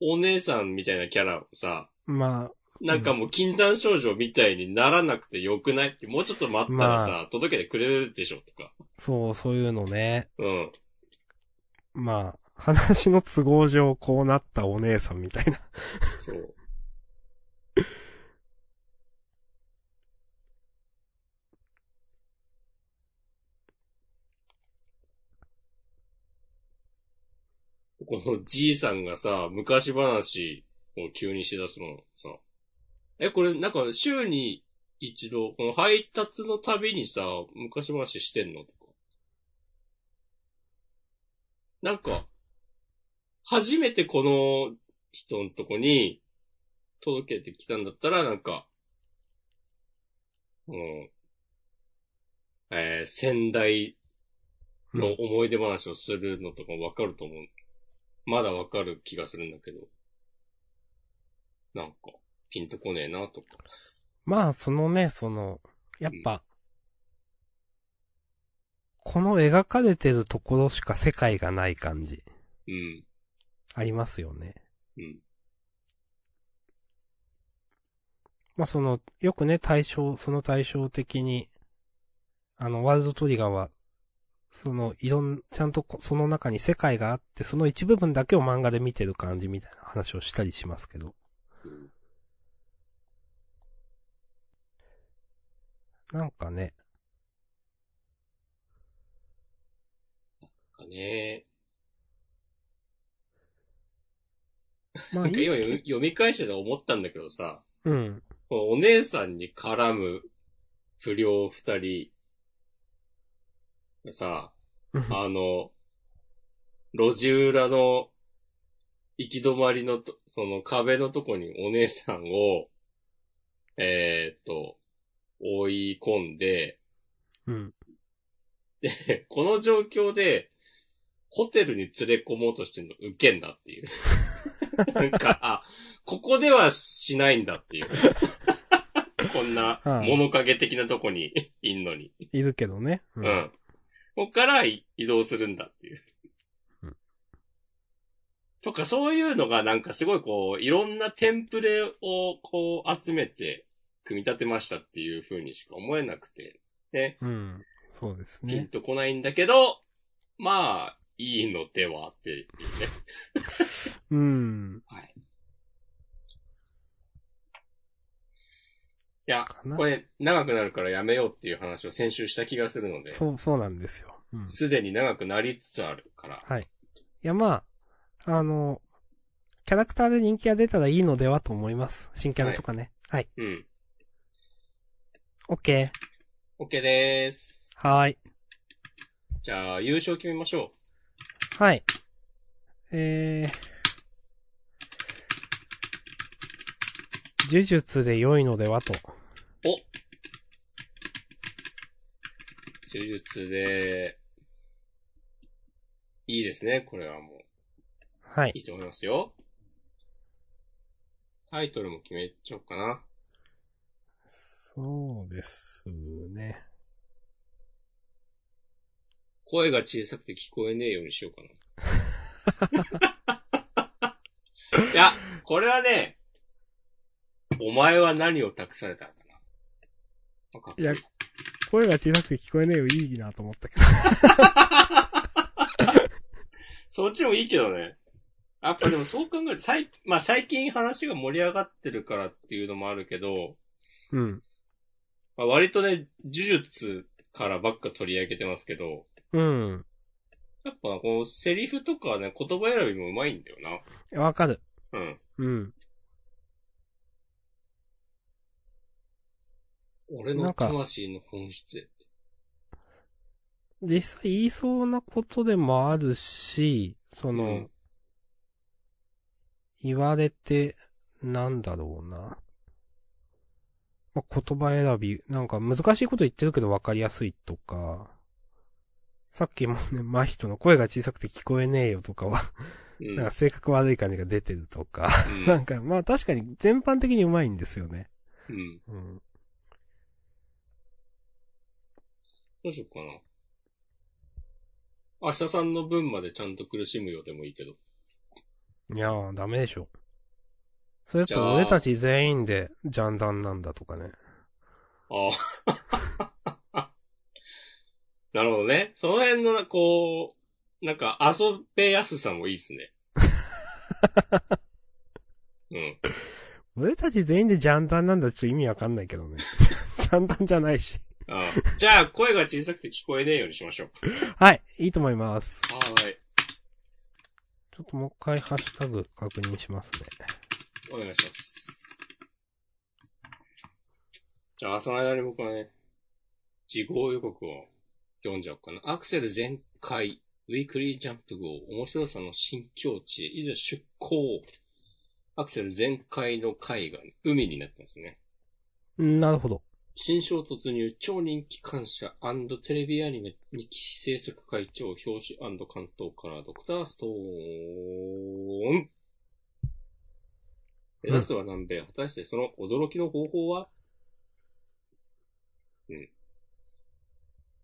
お姉さんみたいなキャラをさ、まあ、なんかもう禁断症状みたいにならなくてよくないって、もうちょっと待ったらさ、ま届けてくれるでしょとか。そう、そういうのね。うん。まあ、話の都合上こうなったお姉さんみたいな。そう。このじいさんがさ、昔話を急にしだすのさ、え、これなんか週に一度、この配達のたびにさ、昔話してんのとか。なんか、初めてこの人のとこに届けてきたんだったら、なんか、その、えー、先代の思い出話をするのとかわかると思う。まだわかる気がするんだけど。なんか、ピンとこねえなとか。まあ、そのね、その、やっぱ、この描かれてるところしか世界がない感じ、うん。ありますよね。うん。まあその、よくね、対象、その対象的に、あの、ワールドトリガーは、その、いろん、ちゃんとこその中に世界があって、その一部分だけを漫画で見てる感じみたいな話をしたりしますけど。うんなんかね、かね。まあなんか今読み返してて思ったんだけどさ、うん。お姉さんに絡む不良二人。がさ、あの、路地裏の行き止まりのと、その壁のとこにお姉さんを、えーっと、追い込んで、うん。で、この状況で、ホテルに連れ込もうとしてんのウケんだっていう。なんか、あ、ここではしないんだっていう。こんなはい物陰的なとこにいんのに。いるけどね。ううん。ここからい移動するんだっていう。うんとか、そういうのがなんかすごいこう、いろんなテンプレをこう集めて組み立てましたっていう風にしか思えなくて、ね、うん。そうですピンね。とこないんだけど、まあ、いいのではっていうね。うん。はい。いやこれ長くなるからやめようっていう話を先週した気がするので、そう、そうなんですよ。うん。いすでに長くなりつつあるから。や、まあ、あの、キャラクターで人気が出たらいいのではと思います。新キャラとかね。はい。うん。オッケ OK でーす。ー。はーい。じゃあ、優勝決めましょはい。えー。呪術で良いのではと。う。お手術で、いいですね、これはもう。はいい。いと思いますよ。タイトルも決めちゃおうかな。そうですね。声が小さくて聞こえねえようにしようかな。いや、これはね、お前は何を託されたかな。わかっこいや声が小さくて聞こえねえよ、いいなと思ったけど。そっちもいいけどね。やっぱでもそう考えて、最、まあ最近話が盛り上がってるからっていうのもあるけど、うん。まあ、割とね、呪術からばっか取り上げてますけど、うん。やっぱこのセリフとかね、言葉選びもうまいんだよな。わかる。うん。うん。俺の魂の本質へって。実際言いそうなことでもあるし、その、うん言われて、なんだろうな。まあ、言葉選び、なんか難しいこと言ってるけど分かりやすいとか、さっきもね、真人の声が小さくて聞こえねえよとかは、うん。なんか性格悪い感じが出てるとか、うんなんかまあ確かに全般的にうまいんですよね。うん。うん。どうしようかな。明日さんの分までちゃんと苦しむよでもいいけど。いやー、ダメでしょ。それと俺たち全員でジャンダンなんだとかね。ああ。なるほどね。その辺のな、こう、なんか遊べやすさもいいっすね。うん。俺たち全員でジャンダンなんだちょっと意味わかんないけどね。ジャンダンじゃないし。ああじゃあ、声が小さくて聞こえねえようにしましょう。はい、いいと思います。はーい。ちょっともう一回ハッシュタグ確認しますね。お願いします。じゃあ、その間に僕はね、事後予告を読んじゃおうかな。アクセル全開、ウィークリージャンプ号、面白さの新境地へ、いざ出航。アクセル全開の回が、ね、海になってますね。んなるほど。新章突入超人気感謝テレビアニメ2期制作会長表紙関東からドクターストーン。目指すは南米、果たしてその驚きの方法は？うん。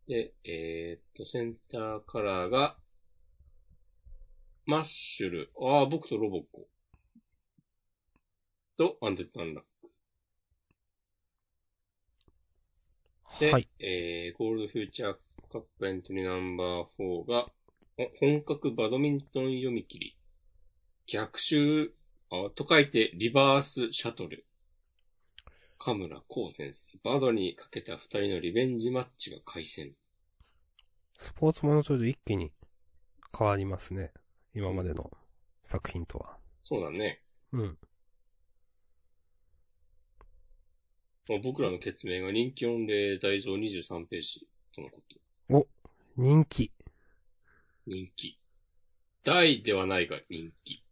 で、えー、っと、センターカラーが、マッシュル。ああ、僕とロボコ。と、アンデッドアンラック。で、はい、えー、ゴールドフューチャーカップエントリーナンバー4が、本格バドミントン読み切り。逆襲、あと書いて、リバースシャトル。カムラコウ先生。バドにかけた二人のリベンジマッチが開戦。スポーツものと一気に変わりますね。今までの作品とは。そうだね。うん。僕らの決明が人気御礼大蔵23ページとのこと。お、人気。人気。大ではないが人気。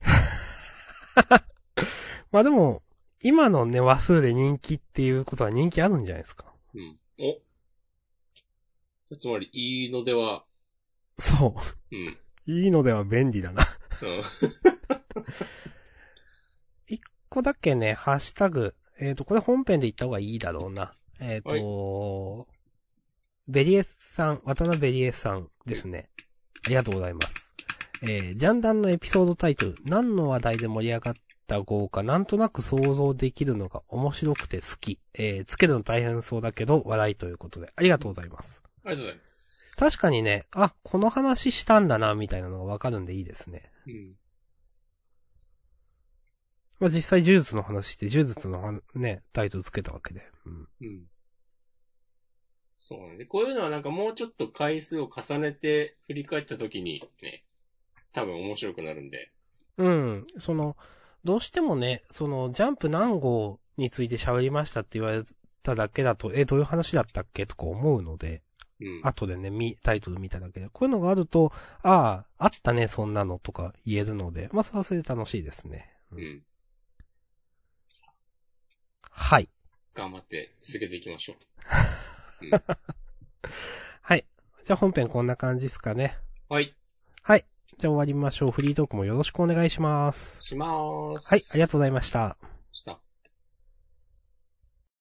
まあでも、今のね、話数で人気っていうことは人気あるんじゃないですか。うん。お。つまり、いいのでは。そう。うん。いいのでは便利だな。うん。一個だけね、ハッシュタグ、えっ、ー、と、これ本編で言った方がいいだろうな。えっ、ー、と、はい、ベリエスさん、渡辺ベリエスさんですね。ありがとうございます。えー、ジャンダンのエピソードタイトル、何の話題で盛り上がった豪華、なんとなく想像できるのが面白くて好き。えー、つけるの大変そうだけど、笑いということで、ありがとうございます。ありがとうございます。確かにね、あ、この話したんだな、みたいなのがわかるんでいいですね。うん。まあ、実際呪術の話して呪術のね、タイトルつけたわけで。うん。うん。そうね。こういうのはなんかもうちょっと回数を重ねて振り返った時にね、多分面白くなるんで。うん。その、どうしてもね、その、ジャンプ何号について喋りましたって言われただけだと、え、どういう話だったっけ？とか思うので、うん、後でね、み、タイトル見ただけで。こういうのがあると、ああ、あったね、そんなのとか言えるので、まあ、それはそれで楽しいですね。うん。はい。頑張って続けていきましょう。うん、はい。じゃあ本編こんな感じですかね。はい。はい。じゃあ終わりましょう。フリートークもよろしくお願いします。しまーす。はい、ありがとうございました。した。